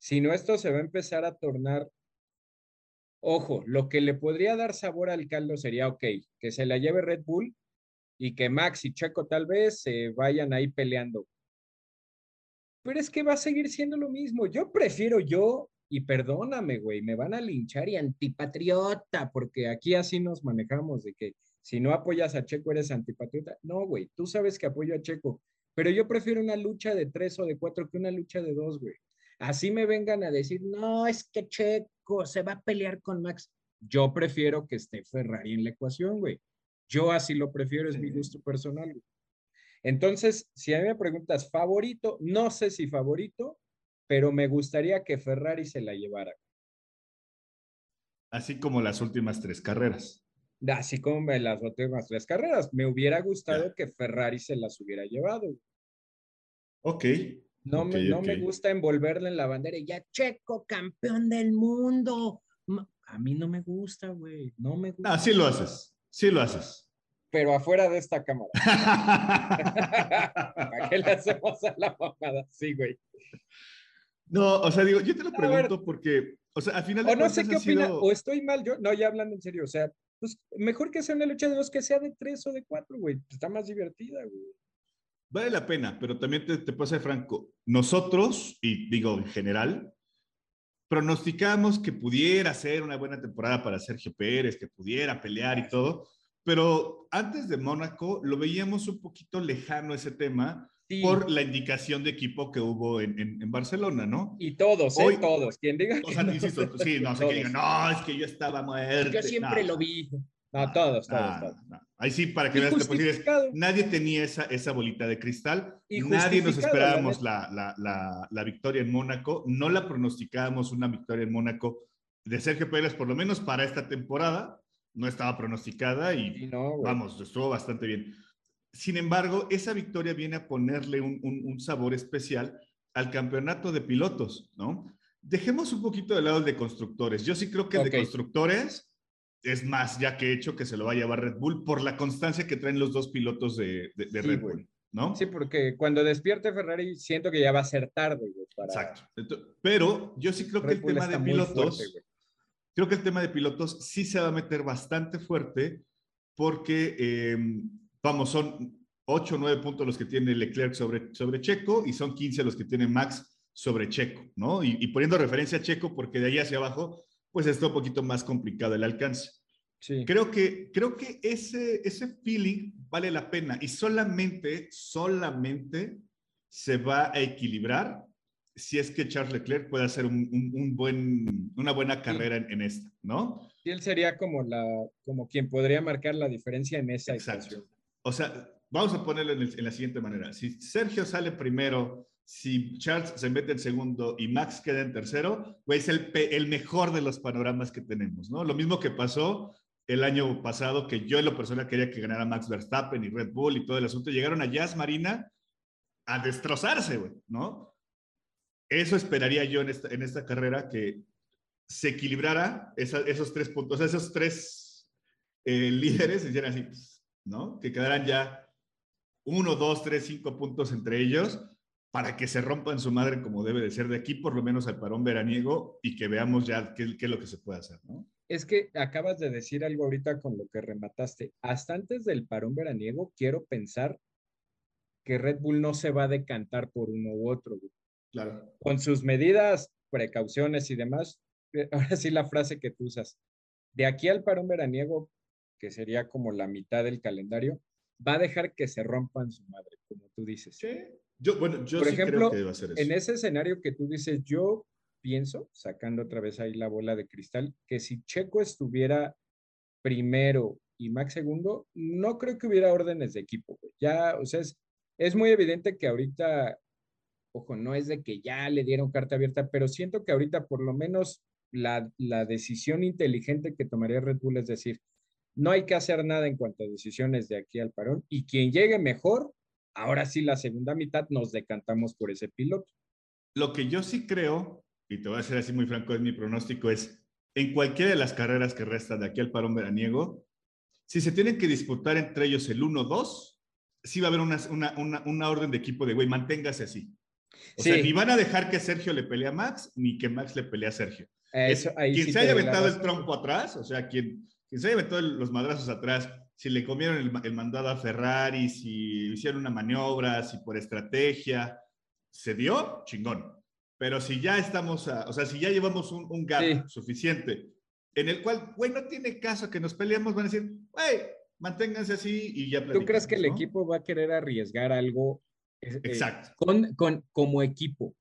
Si no, esto se va a empezar a tornar. Ojo, lo que le podría dar sabor al caldo sería, ok, que se la lleve Red Bull y que Max y Checo tal vez se vayan ahí peleando. Pero es que va a seguir siendo lo mismo. Yo prefiero yo, y perdóname, güey, me van a linchar y antipatriota, porque aquí así nos manejamos de que si no apoyas a Checo eres antipatriota. No, güey, tú sabes que apoyo a Checo, pero yo prefiero una lucha de tres o de cuatro que una lucha de dos, güey. Así me vengan a decir, no, es que Checo se va a pelear con Max. Yo prefiero que esté Ferrari en la ecuación, güey. Yo así lo prefiero, es mi gusto personal. Güey. Entonces, si a mí me preguntas favorito, no sé si favorito, pero me gustaría que Ferrari se la llevara. Así como las últimas tres carreras. Así como las últimas tres carreras. Me hubiera gustado que Ferrari se las hubiera llevado. Ok. No, me, no me gusta envolverle en la bandera y ya Checo, campeón del mundo. A mí no me gusta, güey. No me gusta. Ah, sí lo haces. Sí lo haces pero afuera de esta cámara. [LAUGHS] ¿Para qué le hacemos a la mamada? Sí, güey. No, o sea, digo, yo te lo pregunto porque, o sea, al final de O no sé qué opina, o estoy mal yo, no, ya hablando en serio, o sea, pues mejor que sea una lucha de dos que sea de tres o de cuatro, güey, pues, está más divertida, güey. Vale la pena, pero también te, te puedo ser franco, nosotros, y digo en general, pronosticamos que pudiera ser una buena temporada para Sergio Pérez, que pudiera pelear y todo, pero antes de Mónaco lo veíamos un poquito lejano ese tema por la indicación de equipo que hubo en, en, Barcelona, ¿no? Y todos, ¿eh? todos. Quien diga. O sea, insisto, sí, no sé que digan, no, es que yo estaba muerto. Yo siempre lo vi. No, todos, todos, todos. Ahí sí, para que veas que nadie tenía esa, esa bolita de cristal, nadie nos esperábamos la, la, la, la, victoria en Mónaco, no la pronosticábamos una victoria en Mónaco de Sergio Pérez, por lo menos para esta temporada, no estaba pronosticada y vamos, estuvo bastante bien. Sin embargo, esa victoria viene a ponerle un, sabor especial al campeonato de pilotos, ¿no? Dejemos un poquito de lado el de constructores. Yo sí creo que el de constructores es más ya que hecho que se lo va a llevar Red Bull por la constancia que traen los dos pilotos de, Red Bull, ¿no? Sí, porque cuando despierte Ferrari siento que ya va a ser tarde. Exacto. Pero yo sí creo que el tema de pilotos creo que el tema de pilotos sí se va a meter bastante fuerte porque, em, vamos, son 8 o 9 puntos los que tiene Leclerc sobre, sobre Checo y son 15 los que tiene Max sobre Checo, ¿no? Y, poniendo referencia a Checo porque de ahí hacia abajo, pues está un poquito más complicado el alcance. Sí. Creo que, creo que ese, ese feeling vale la pena y solamente, solamente se va a equilibrar si es que Charles Leclerc puede hacer un, buen, una buena carrera en, esta, ¿no? Y él sería como, la, como quien podría marcar la diferencia en esa Exacto. O sea, vamos a ponerlo en, la siguiente manera. Si Sergio sale primero, si Charles se mete en segundo y Max queda en tercero, pues es el, el mejor de los panoramas que tenemos, ¿no? Lo mismo que pasó el año pasado, que yo en lo personal quería que ganara Max Verstappen y Red Bull y todo el asunto. Llegaron a Jazz Marina a destrozarse, güey, ¿no? Eso esperaría yo en esta, en esta carrera, que se equilibrara esos tres puntos, esos tres eh, líderes, hicieran así, ¿no? Que quedaran ya uno, dos, tres, cinco puntos entre ellos para que se rompan su madre como debe de ser de aquí, por lo menos al parón veraniego, y que veamos ya qué, qué es lo que se puede hacer, ¿no? Es que acabas de decir algo ahorita con lo que remataste. Hasta antes del parón veraniego, quiero pensar que Red Bull no se va a decantar por uno u otro. Claro. Con sus medidas, precauciones y demás, eh, [LAUGHS] ahora sí la frase que tú usas, de aquí al parón veraniego, que sería como la mitad del calendario, va a dejar que se rompan su madre, como tú dices. Sí. Yo, bueno, yo Por ejemplo, creo que va a ser eso. En ese escenario que tú dices, yo pienso, sacando otra vez ahí la bola de cristal, que si Checo estuviera primero y Max segundo, no creo que hubiera órdenes de equipo. Ya, o sea, es, es muy evidente que ahorita ojo, no es de que ya le dieron carta abierta, pero siento que ahorita por lo menos la, la decisión inteligente que tomaría Red Bull es decir, no hay que hacer nada en cuanto a decisiones de aquí al parón y quien llegue mejor, ahora sí la segunda mitad nos decantamos por ese piloto. Lo que yo sí creo, y te voy a ser así muy franco, es mi pronóstico, es en cualquiera de las carreras que restan de aquí al parón veraniego, si se tienen que disputar entre ellos el 1-2, sí va a haber una, una, una, una orden de equipo de, güey, manténgase así. O sea, ni van a dejar que Sergio le pelee a Max, ni que Max le pelee a Sergio. Eso, quien sí se haya aventado el trompo atrás, o sea, quien, quien se haya aventado el- los madrazos atrás, si le comieron el, ma- el mandado a Ferrari, si hicieron una maniobra, si por estrategia, se dio, chingón. Pero si ya estamos, a- o sea, si ya llevamos un, un gap Sí. suficiente, en el cual, güey, no tiene caso que nos peleemos, van a decir, güey, manténganse así y ya ¿Tú crees que el equipo va a querer arriesgar algo eh, Exacto. con, con, como equipo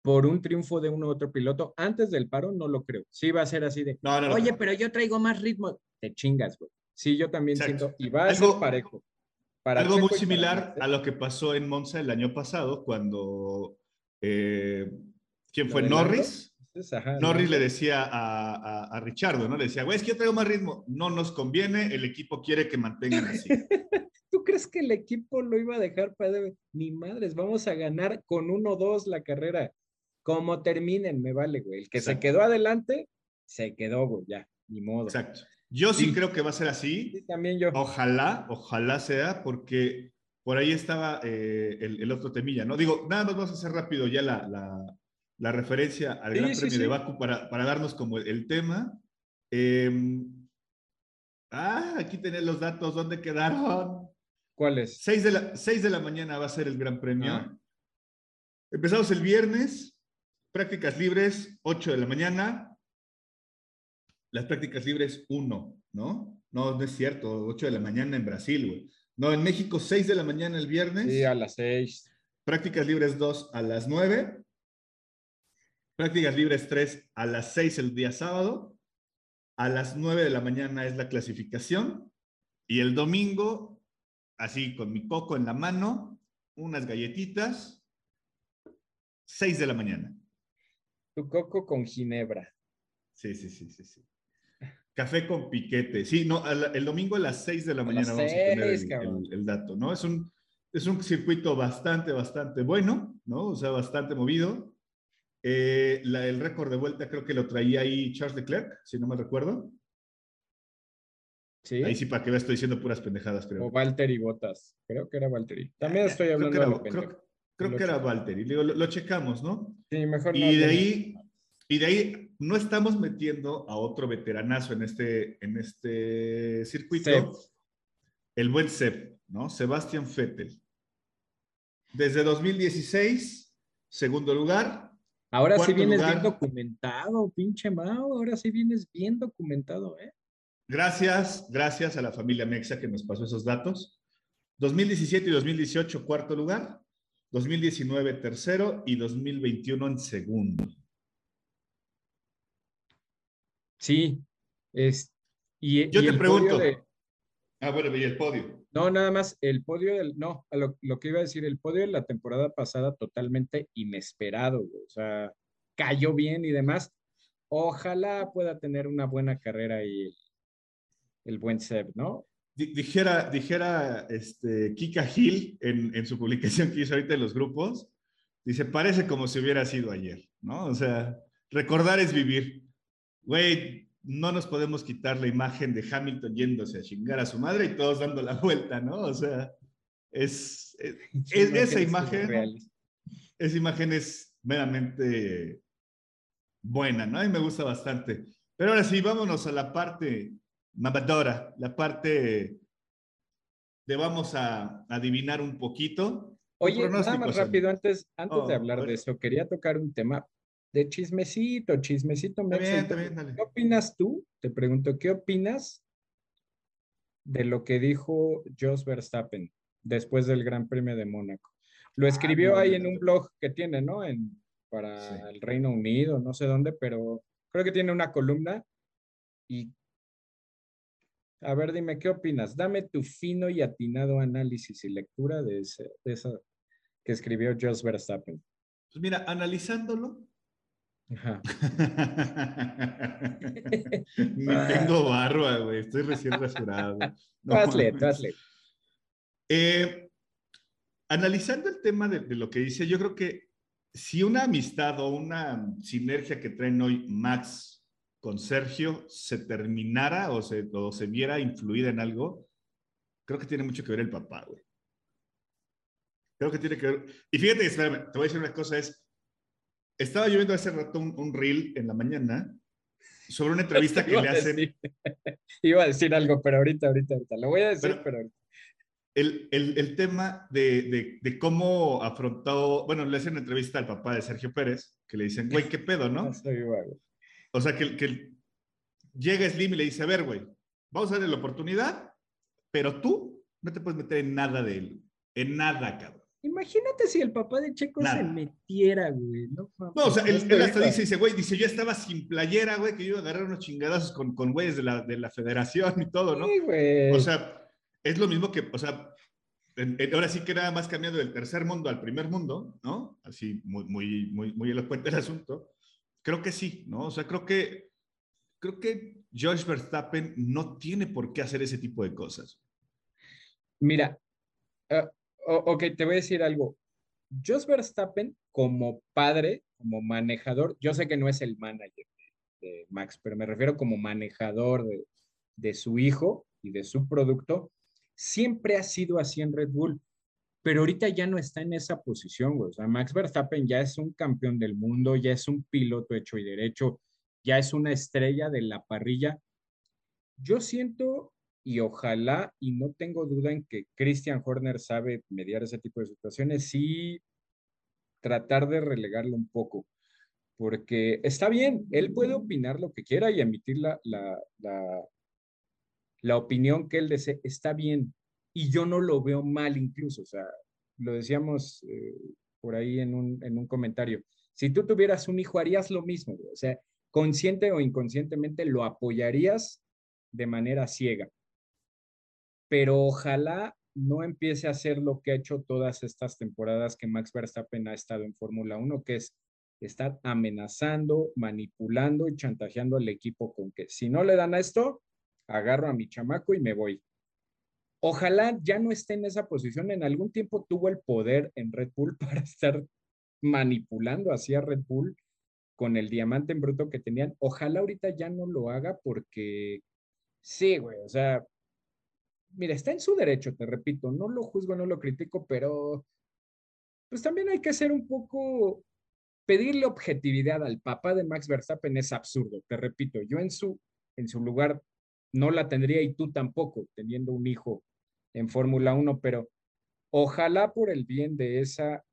por un triunfo de uno u otro piloto antes del paro? No lo creo. Sí va a ser así de, No, no, no. oye, pero yo traigo más ritmo. Te chingas, güey. Sí, yo también Exacto. siento, y va a Algo- ser parejo. Para Algo muy Checo similar a lo que pasó en Monza el año pasado, cuando, eh, ¿quién fue? Norris. Ajá, Norris le decía a, a, a Richardo, ¿no? Le decía, güey, es que yo traigo más ritmo. No nos conviene, el equipo quiere que mantengan así. [LAUGHS] ¿Tú crees que el equipo lo iba a dejar para Ni madres, vamos a ganar con 1-2 la carrera. Como terminen, me vale, güey. El que se quedó adelante, se quedó, güey, ya, ni modo. Exacto. Yo sí, Sí. creo que va a ser Sí, así. también yo. Ojalá, ojalá sea, porque por ahí estaba eh, el, el otro temilla, ¿no? Digo, nada más vamos a hacer rápido ya la, la, la referencia al Sí, Gran sí, Premio de sí. Baku para, para darnos como el, el tema. Eh, ah, aquí tenés los datos, ¿dónde quedaron? ¿Cuál es? 6 de, la, 6 de la mañana va a ser el Gran Premio. Ah. Empezamos el viernes, prácticas libres, 8 de la mañana. Las prácticas libres, 1, ¿no? No, no es cierto, 8 de la mañana en Brasil, güey. No, en México, 6 de la mañana el viernes. Sí, a las 6. Prácticas libres 2 a las 9. Prácticas libres 3 a las 6 el día sábado. A las 9 de la mañana es la clasificación. Y el domingo, así con mi coco en la mano, unas galletitas, 6 de la mañana. Tu coco con ginebra. Sí, sí, sí, sí, sí. Café con piquete. Sí, no, la- el domingo a las 6 de la A mañana vamos a tener el, cabrón. el- el dato, ¿no? Es un, es un circuito bastante, bastante bueno, ¿no? O sea, bastante movido. Eh, la- el récord de vuelta creo que lo traía ahí Charles Leclerc, si no me recuerdo. Sí. Ahí sí, para que veas, estoy diciendo puras pendejadas, creo. O Valtteri Botas. Creo que era Valtteri. También Eh, estoy creo que hablando era- de creo- creo que era. Valtteri. Lo, lo checamos, ¿no? Sí, mejor no. Y de ahí, y de ahí no estamos metiendo a otro veteranazo en este, en este circuito. Seb. El buen Seb, ¿no? Sebastián Vettel. Desde 2016, segundo lugar. Ahora sí vienes lugar. bien documentado, pinche Mao. Ahora sí vienes bien documentado, ¿eh? Gracias, gracias a la familia Mexa que nos pasó esos datos. 2017 y 2018, cuarto lugar. 2019, tercero. Y 2021 en segundo. Sí. Es, y, Yo y te el pregunto. de- Ah, bueno, y el podio. no, nada más, el podio del. No, a lo, lo que iba a decir, el podio de la temporada pasada totalmente inesperado, güey, O sea, cayó bien y demás. Ojalá pueda tener una buena carrera y el, buen Seb, ¿no? Di- Dijera, dijera este, Kika Gil en, en su publicación que hizo ahorita en los grupos, dice, parece como si hubiera sido ayer, ¿no? O sea, recordar es vivir. Güey, no nos podemos quitar la imagen de Hamilton yéndose a chingar a su madre y todos dando la vuelta, ¿no? O sea, es, es- [LAUGHS] Es- esa imagen- esa imagen es meramente buena, ¿no? Y me gusta bastante. Pero ahora sí, vámonos a la parte mamadora, la parte de vamos a adivinar un poquito. Oye, nada más rápido, antes, antes de Oh, hablar de eso, quería tocar un tema de chismecito, chismecito. Bien, bien, dale. ¿Qué opinas tú? Te pregunto, ¿qué opinas de lo que dijo Jos Verstappen después del Gran Premio de Mónaco? Lo escribió no, ahí no, en no. un blog que tiene, ¿no? En, para Sí. el Reino Unido, no sé dónde, pero creo que tiene una columna y... A ver, dime, ¿qué opinas? Dame tu fino y atinado análisis y lectura de, ese, de esa que escribió Jos Verstappen. Pues mira, analizándolo. Ajá. [LAUGHS] Ni tengo barba, güey. Estoy recién rasurado. Tú hazle, hazle. Eh, analizando el tema de, de lo que dice, yo creo que si una amistad o una sinergia que traen hoy Max con Sergio se terminara o se, o se viera influida en algo, creo que tiene mucho que ver el papá, güey. Creo que tiene que ver. Y fíjate, espérame, te voy a decir una cosa, es, estaba yo viendo hace rato un, un reel en la mañana sobre una [LAUGHS] entrevista que le hacen. [LAUGHS] Iba a decir algo, pero ahorita, ahorita, ahorita. Lo voy a decir, pero. pero... El, el, el, tema de, de, de, cómo afrontó, bueno, le hacen una entrevista al papá de Sergio Pérez, que le dicen, güey, ¿qué pedo, no? [LAUGHS] O sea, que, que llega Slim y le dice, a ver, güey, vamos a darle la oportunidad, pero tú no te puedes meter en nada de él, en nada, cabrón. Imagínate si el papá de Checo se metiera, güey. No, no o sea, él, él, hasta dice, dice, güey, dice, yo estaba sin playera, güey, que yo iba a agarrar unos chingadazos con, con güeyes de la, de la federación y todo, ¿no? Sí, güey. O sea, es lo mismo que, o sea, en, en, ahora sí que nada más cambiando del tercer mundo al primer mundo, ¿no? Así, muy, muy, muy, muy elocuente el asunto. Creo que sí, ¿no? O sea, creo que, creo que George Verstappen no tiene por qué hacer ese tipo de cosas. Mira, uh, ok, te voy a decir algo. Jos Verstappen, como padre, como manejador, yo sé que no es el manager de, Max, pero me refiero como manejador de, de, su hijo y de su producto, siempre ha sido así en Red Bull, pero ahorita ya no está en esa posición, güey. O sea, Max Verstappen ya es un campeón del mundo, ya es un piloto hecho y derecho, ya es una estrella de la parrilla. Yo siento y ojalá, y no tengo duda en que Christian Horner sabe mediar ese tipo de situaciones, sí tratar de relegarlo un poco, porque está bien, él puede opinar lo que quiera y emitir la, la, la, la opinión que él desee, está bien, y yo no lo veo mal incluso, o sea, lo decíamos eh, por ahí en un, en un comentario, si tú tuvieras un hijo harías lo mismo, o sea, consciente o inconscientemente lo apoyarías de manera ciega pero ojalá no empiece a hacer lo que ha hecho todas estas temporadas que Max Verstappen ha estado en Fórmula 1, que es estar amenazando, manipulando y chantajeando al equipo con que si no le dan a esto, agarro a mi chamaco y me voy. Ojalá ya no esté en esa posición. En algún tiempo tuvo el poder en Red Bull [LAUGHS] para estar manipulando así a Red Bull con el diamante en bruto que tenían. Ojalá ahorita ya no lo haga porque sí, güey, o sea, mira, está en su derecho, te repito, no lo juzgo, no lo critico, pero pues también hay que ser un poco, pedirle objetividad al papá de Max Verstappen es absurdo, te repito, yo en su, en su lugar no la tendría y tú tampoco, teniendo un hijo en Fórmula 1, pero ojalá por el bien de esa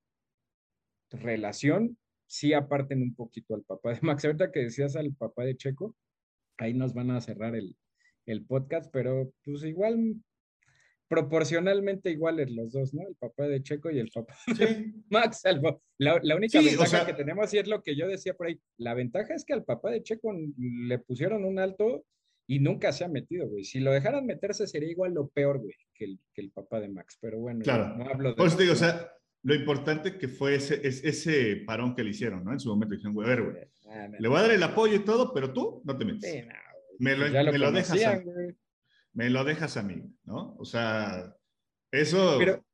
relación, sí aparten un poquito al papá de Max. Ahorita que decías al papá de Checo, ahí nos van a cerrar el, el podcast, pero pues igual proporcionalmente iguales los dos, ¿no? El papá de Checo y el papá de [LAUGHS] Max. La, la única sí, ventaja o sea, que tenemos, y es lo que yo decía por ahí, la ventaja es que al papá de Checo le pusieron un alto y nunca se ha metido, güey. Si lo dejaran meterse sería igual lo peor, güey, que el, que el papá de Max. Pero bueno, claro. no hablo de... Por eso digo, o sea, lo importante que fue ese, ese parón que le hicieron, ¿no? En su momento dijeron, güey, a ver, güey, ah, no, le voy a dar el apoyo y todo, pero tú no te metes. Sí, no, me lo, ya lo, me lo dejas güey. Me lo dejas a mí, ¿no? O sea, eso. Pero,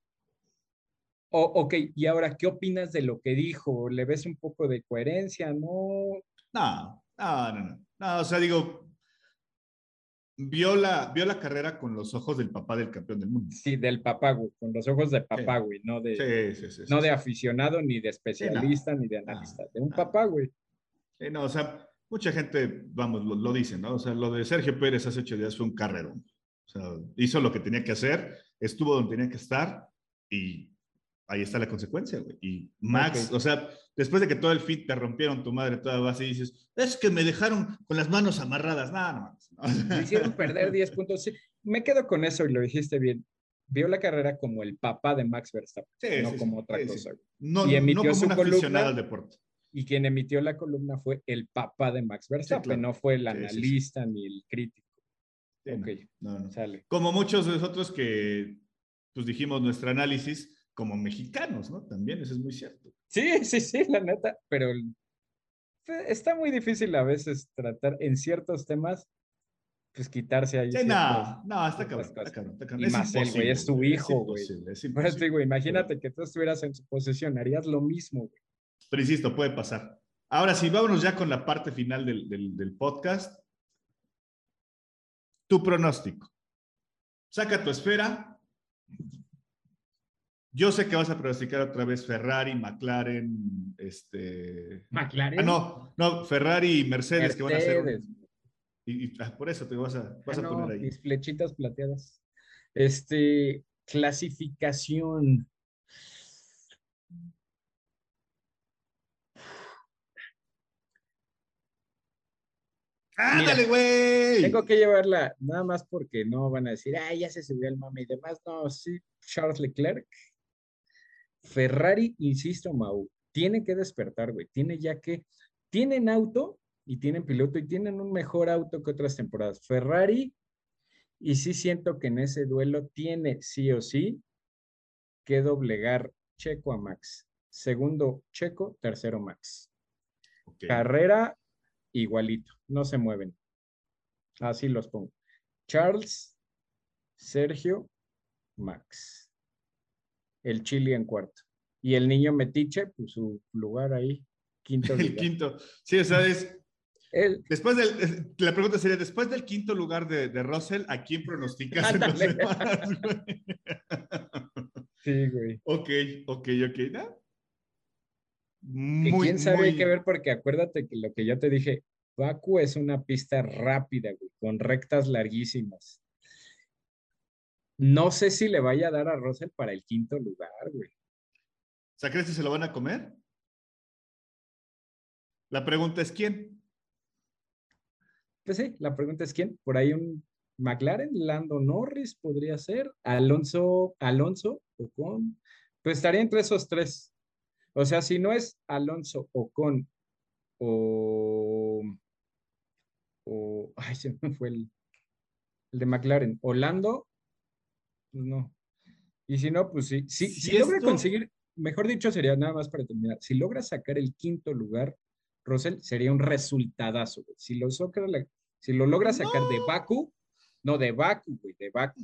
ok, y ahora, ¿qué opinas de lo que dijo? ¿Le ves un poco de coherencia? No. No, no, no, no. no o sea, digo, vio la, vio la carrera con los ojos del papá del campeón del mundo. Sí, del papá, güey, con los ojos de papá, güey, no de, sí, sí, sí, no de aficionado, ni de especialista, no, ni de analista, no, de un papá, güey. no, o sea, mucha gente, vamos, lo, lo dice, ¿no? O sea, lo de Sergio Pérez hace ocho días fue un carrerón. O sea, hizo lo que tenía que hacer, estuvo donde tenía que estar y ahí está la consecuencia, güey. Y Max, okay. o sea, después de que todo el fit te rompieron tu madre toda base y dices, es que me dejaron con las manos amarradas. Nada, no, no. Me hicieron perder 10 puntos. Sí, me quedo con eso y lo dijiste bien. Vio la carrera como el papá de Max Verstappen, sí, no sí, como otra cosa. No, y emitió no como su un columna, aficionado al deporte. Y quien emitió la columna fue el papá de Max Verstappen, claro. no fue el Sí, sí, sí. analista ni el crítico. Sí, no, no. sale. Como muchos de nosotros que pues dijimos nuestro análisis como mexicanos, ¿no? También eso es muy cierto. Sí, sí, sí, la neta, pero está muy difícil a veces tratar en ciertos temas, pues quitarse ahí. Sí, no, no, está cabrón, está cabrón, está cabrón. Y Es más él, güey, es tu hijo, güey. imagínate que tú estuvieras en su posición, harías lo mismo, güey. Pero insisto, puede pasar. Ahora sí, vámonos ya con la parte final del, del, del podcast. Tu pronóstico. Saca tu esfera Yo sé que vas a pronosticar otra vez Ferrari, McLaren, este... McLaren. Ah, no, no, Ferrari y Mercedes, que van a. Mercedes. Y, y- ah, por eso te vas a, vas Ah, a no, poner ahí. Mis flechitas plateadas. Este, clasificación. ¡Ándale, güey! Tengo que llevarla, nada más porque no van a decir, ah, ya se subió el mame y demás. No, sí, Charles Leclerc. Ferrari, insisto, Mau, tiene que despertar, güey. Tiene ya que, tienen auto y tienen piloto y tienen un mejor auto que otras temporadas. Ferrari, y sí siento que en ese duelo tiene sí o sí que doblegar Checo a Max. Segundo, Checo, tercero, Max. Carrera, igualito, no se mueven. Así los pongo. Charles, Sergio, Max. El Chile en cuarto. Y el niño Metiche, pues su lugar ahí, quinto El lugar. quinto. Sí, o sea, es... El- Después del... La pregunta sería, después del quinto lugar de, de Russell, ¿a quién pronosticas en los demás, güey? [LAUGHS] sí, güey. Ok, ok, ok. ¿no? Que Muy, quién sabe, hay muy- que ver, porque acuérdate que lo que yo te dije, Baku es una pista rápida, güey, con rectas larguísimas. No sé si le vaya a dar a Russell para el quinto lugar, güey. O sea, ¿crees que se lo van a comer? La pregunta es quién. Pues sí, la pregunta es quién. Por ahí un McLaren, Lando Norris podría ser, Alonso, Alonso, Ocon. Pues estaría entre esos tres. O sea, si no es Alonso, Ocon o, o ay, [LAUGHS] se me fue el, el de McLaren, Orlando, pues no. Y si no, pues sí. Si, Si si logra esto- conseguir, mejor dicho, sería nada más para terminar. Si logra sacar el quinto lugar, Russell, sería un resultadazo. güey. Si lo, saca la- si lo logra sacar de. Baku, no de Baku, güey, de Baku.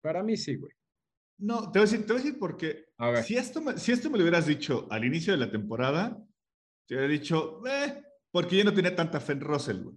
Para mí sí, güey. No, te voy a decir, te voy a decir porque A si esto, me, si esto me lo hubieras dicho al inicio de la temporada, te hubiera dicho, eh, porque yo no tenía tanta fe en Russell, güey.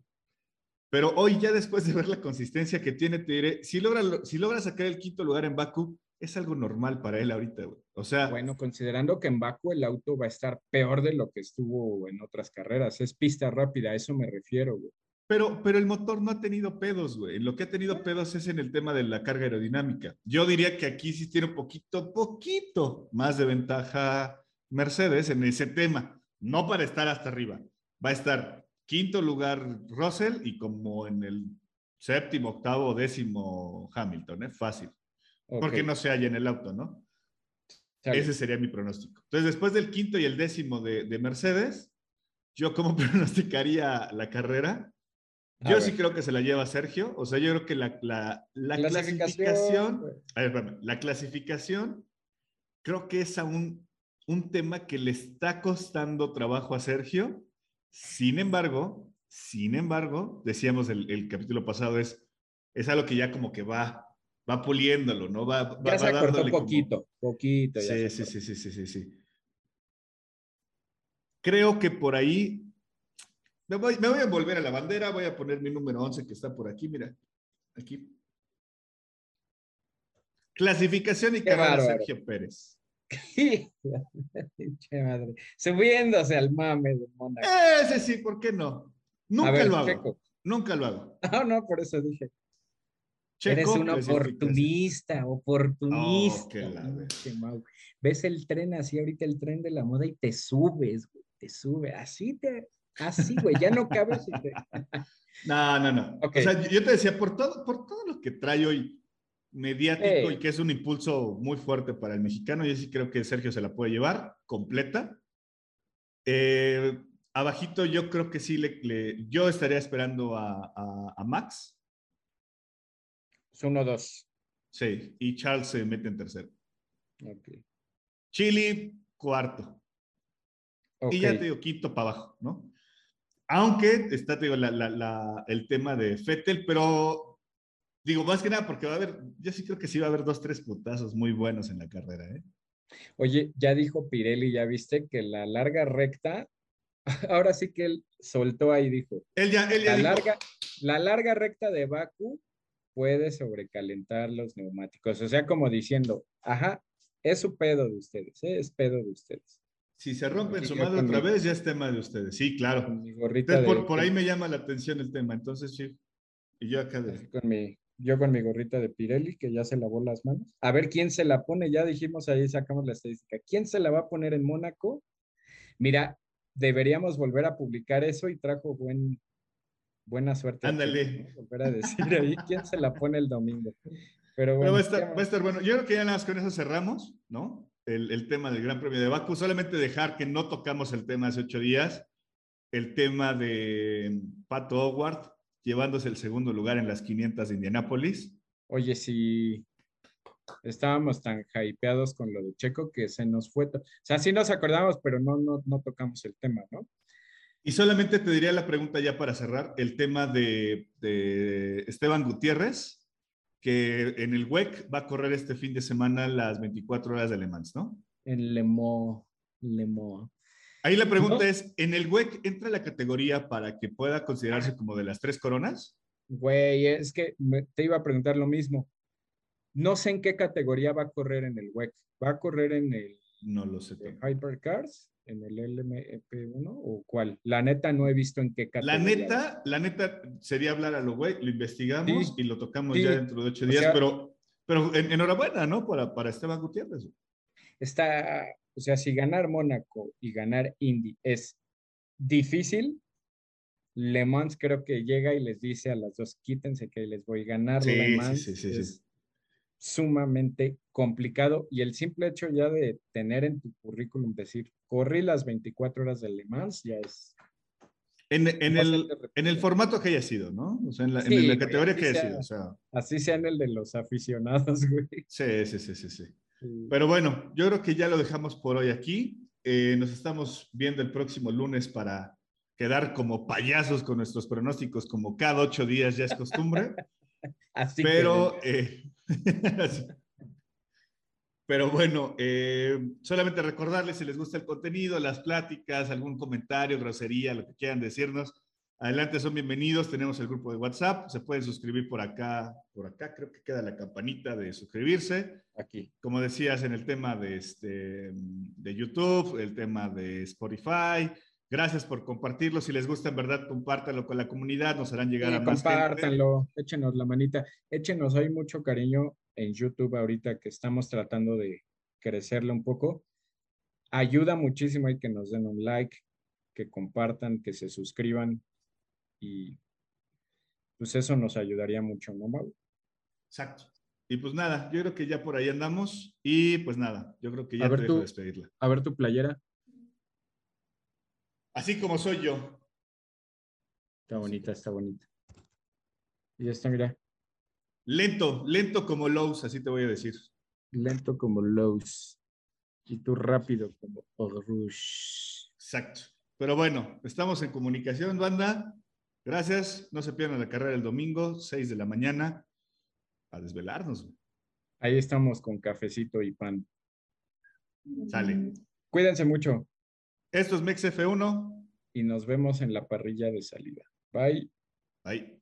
Pero hoy, ya después de ver la consistencia que tiene, te diré, si logra, si logra sacar el quinto lugar en Baku, es algo normal para él ahorita, güey. O sea, Bueno, considerando que en Baku el auto va a estar peor de lo que estuvo en otras carreras. Es pista rápida, a eso me refiero, güey. Pero, pero el motor no ha tenido pedos, güey. Lo que ha tenido pedos es en el tema de la carga aerodinámica. Yo diría que aquí sí tiene un poquito, poquito más de ventaja Mercedes en ese tema. No para estar hasta arriba. Va a estar quinto lugar Russell y como en el séptimo, octavo, décimo Hamilton, ¿eh? Fácil. Porque no se halla en el auto, ¿no? Ese sería mi pronóstico. Entonces, después del quinto y el décimo de, de Mercedes, yo como [LAUGHS] pronosticaría la carrera. A Yo ver. sí creo que se la lleva Sergio. O sea, yo creo que la, la, la Clasificación, clasificación, güey. a ver, espérame, la clasificación creo que es aún un tema que le está costando trabajo a Sergio. Sin embargo, sin embargo, decíamos el, el capítulo pasado, es, es algo que ya como que va, va puliéndolo, ¿no? Va, va, Ya va dándole como- poquito, poquito. ya Sí, se sí, sí, sí, sí, sí, sí. Creo que por ahí me voy, me voy a volver a la bandera, voy a poner mi número 11 que está por aquí, mira, aquí. Clasificación y Qué carrera. Sergio Pérez. [LAUGHS] Pinche madre. Subiéndose al mame de Mónaco. Ese sí, ¿por qué no? Nunca ver, lo hago. Checo. Nunca lo hago. [LAUGHS] Ah, no, por eso dije. Checo, Eres un oportunista, oportunista. Oh, que la. Ves el tren así, ahorita el tren de la moda y te subes, güey, te sube. Así te, así, güey, ya no cabes. [LAUGHS] te- No, no, no. O sea, yo te decía, por todo, por todo lo que trae hoy mediático y que es un impulso muy fuerte para el mexicano, yo sí creo que Sergio se la puede llevar completa. Eh, abajito yo creo que sí, le, le- yo estaría esperando a, a- a Max, Es uno, dos. sí, y Charles se mete en tercero. Ok. Chili, cuarto. Y ya te digo, quinto para abajo, ¿no? Aunque está, te digo, la- la- la- el tema de Fettel, pero digo, más que nada porque va a haber, yo sí creo que sí va a haber dos, tres putazos muy buenos en la carrera, ¿eh? Oye, ya dijo Pirelli, ya viste que la larga recta, [LAUGHS] ahora sí que él soltó ahí, dijo, Él ya, él ya la dijo, larga, la larga recta de Baku puede sobrecalentar los neumáticos. O sea, como diciendo, ajá, es su pedo de ustedes, ¿eh? es pedo de ustedes. Si se rompen su madre otra vez, ya es tema de ustedes. Sí, claro. por, ahí me llama la atención el tema, entonces sí. Y yo acá de... Con mi, yo con mi gorrita de Pirelli, que ya se lavó las manos. A ver quién se la pone, ya dijimos ahí, sacamos la estadística. ¿Quién se la va a poner en Mónaco? Mira, deberíamos volver a publicar eso y trajo buen, buena suerte. Ándale. Volver a decir ahí quién se la pone el domingo. Pero bueno. va, a estar, bueno. Yo creo que ya nada más con eso cerramos, ¿no? El, el, tema del Gran Premio de Baku. Solamente dejar que no tocamos el tema hace ocho días, el tema de Pato Howard llevándose el segundo lugar en las 500 de Indianápolis. Oye, si estábamos tan hypeados con lo de Checo que se nos fue. O sea, sí nos acordamos, pero no, no, no tocamos el tema, ¿no? Y solamente te diría la pregunta ya para cerrar, el tema de, Esteban Gutiérrez, que en el WEC va a correr este fin de semana las 24 horas de Le Mans, ¿no? En Lemo, Lemo. Ahí la pregunta es, ¿en el WEC entra la categoría para que pueda considerarse como de las tres coronas? Güey, es que te iba a preguntar lo mismo. No sé en qué categoría va a correr en el WEC. ¿Va a correr en el no lo sé. Hypercars? ¿En el LMP1 o cuál? La neta no he visto en qué categoría. La neta, la neta sería hablar a lo güey, lo investigamos y lo tocamos ya dentro de ocho días, pero, pero enhorabuena, ¿no? Para, para Esteban Gutiérrez. Está, o sea, si ganar Mónaco y ganar Indy es difícil, Le Mans creo que llega y les dice a las dos, quítense que les voy a ganar Le Mans. Sí, sí, sí, sumamente complicado y el simple hecho ya de tener en tu currículum decir, corrí las 24 horas de Le Mans, ya es... En, en, el, en el, formato que haya sido, ¿no? O sea, en la, en la categoría que haya sido. O sea. Así sea en el de los aficionados, [LAUGHS] güey. Sí, sí, sí, sí, sí. Pero bueno, yo creo que ya lo dejamos por hoy aquí. Eh, nos estamos viendo el próximo lunes para quedar como payasos con nuestros pronósticos, como cada ocho días ya es costumbre. [LAUGHS] Así Pero... Eh, [LAUGHS] Pero bueno, eh, solamente recordarles si les gusta el contenido, las pláticas, algún comentario, grosería, lo que quieran decirnos, adelante son bienvenidos. Tenemos el grupo de WhatsApp, se pueden suscribir por acá, por acá creo que queda la campanita de suscribirse. Aquí. Como decías en el tema de, este, de YouTube, el tema de Spotify, Gracias por compartirlo. Si les gusta, en verdad, compártanlo con la comunidad. Nos harán llegar a más Compártanlo, échenos la manita. Échenos, hay mucho cariño en YouTube ahorita que estamos tratando de crecerle un poco. Ayuda muchísimo y que nos den un like, que compartan, que se suscriban y pues eso nos ayudaría mucho, ¿no, Mau? Exacto. Y pues nada, yo creo que ya por ahí andamos y pues nada, yo creo que ya te despedirla. A ver tu playera. Así como soy yo. Está bonita, está bonita. Y ya está, mira. Lento, lento como Lowe's, así te voy a decir. Lento como Lowe's. Y tú rápido como Rush. Exacto. Pero bueno, estamos en comunicación, banda. Gracias. No se pierdan la carrera el domingo, 6 de la mañana, a desvelarnos. Ahí estamos con cafecito y pan. Sale. Cuídense mucho. Esto es MexF1. Y nos vemos en la parrilla de salida. Bye. Bye.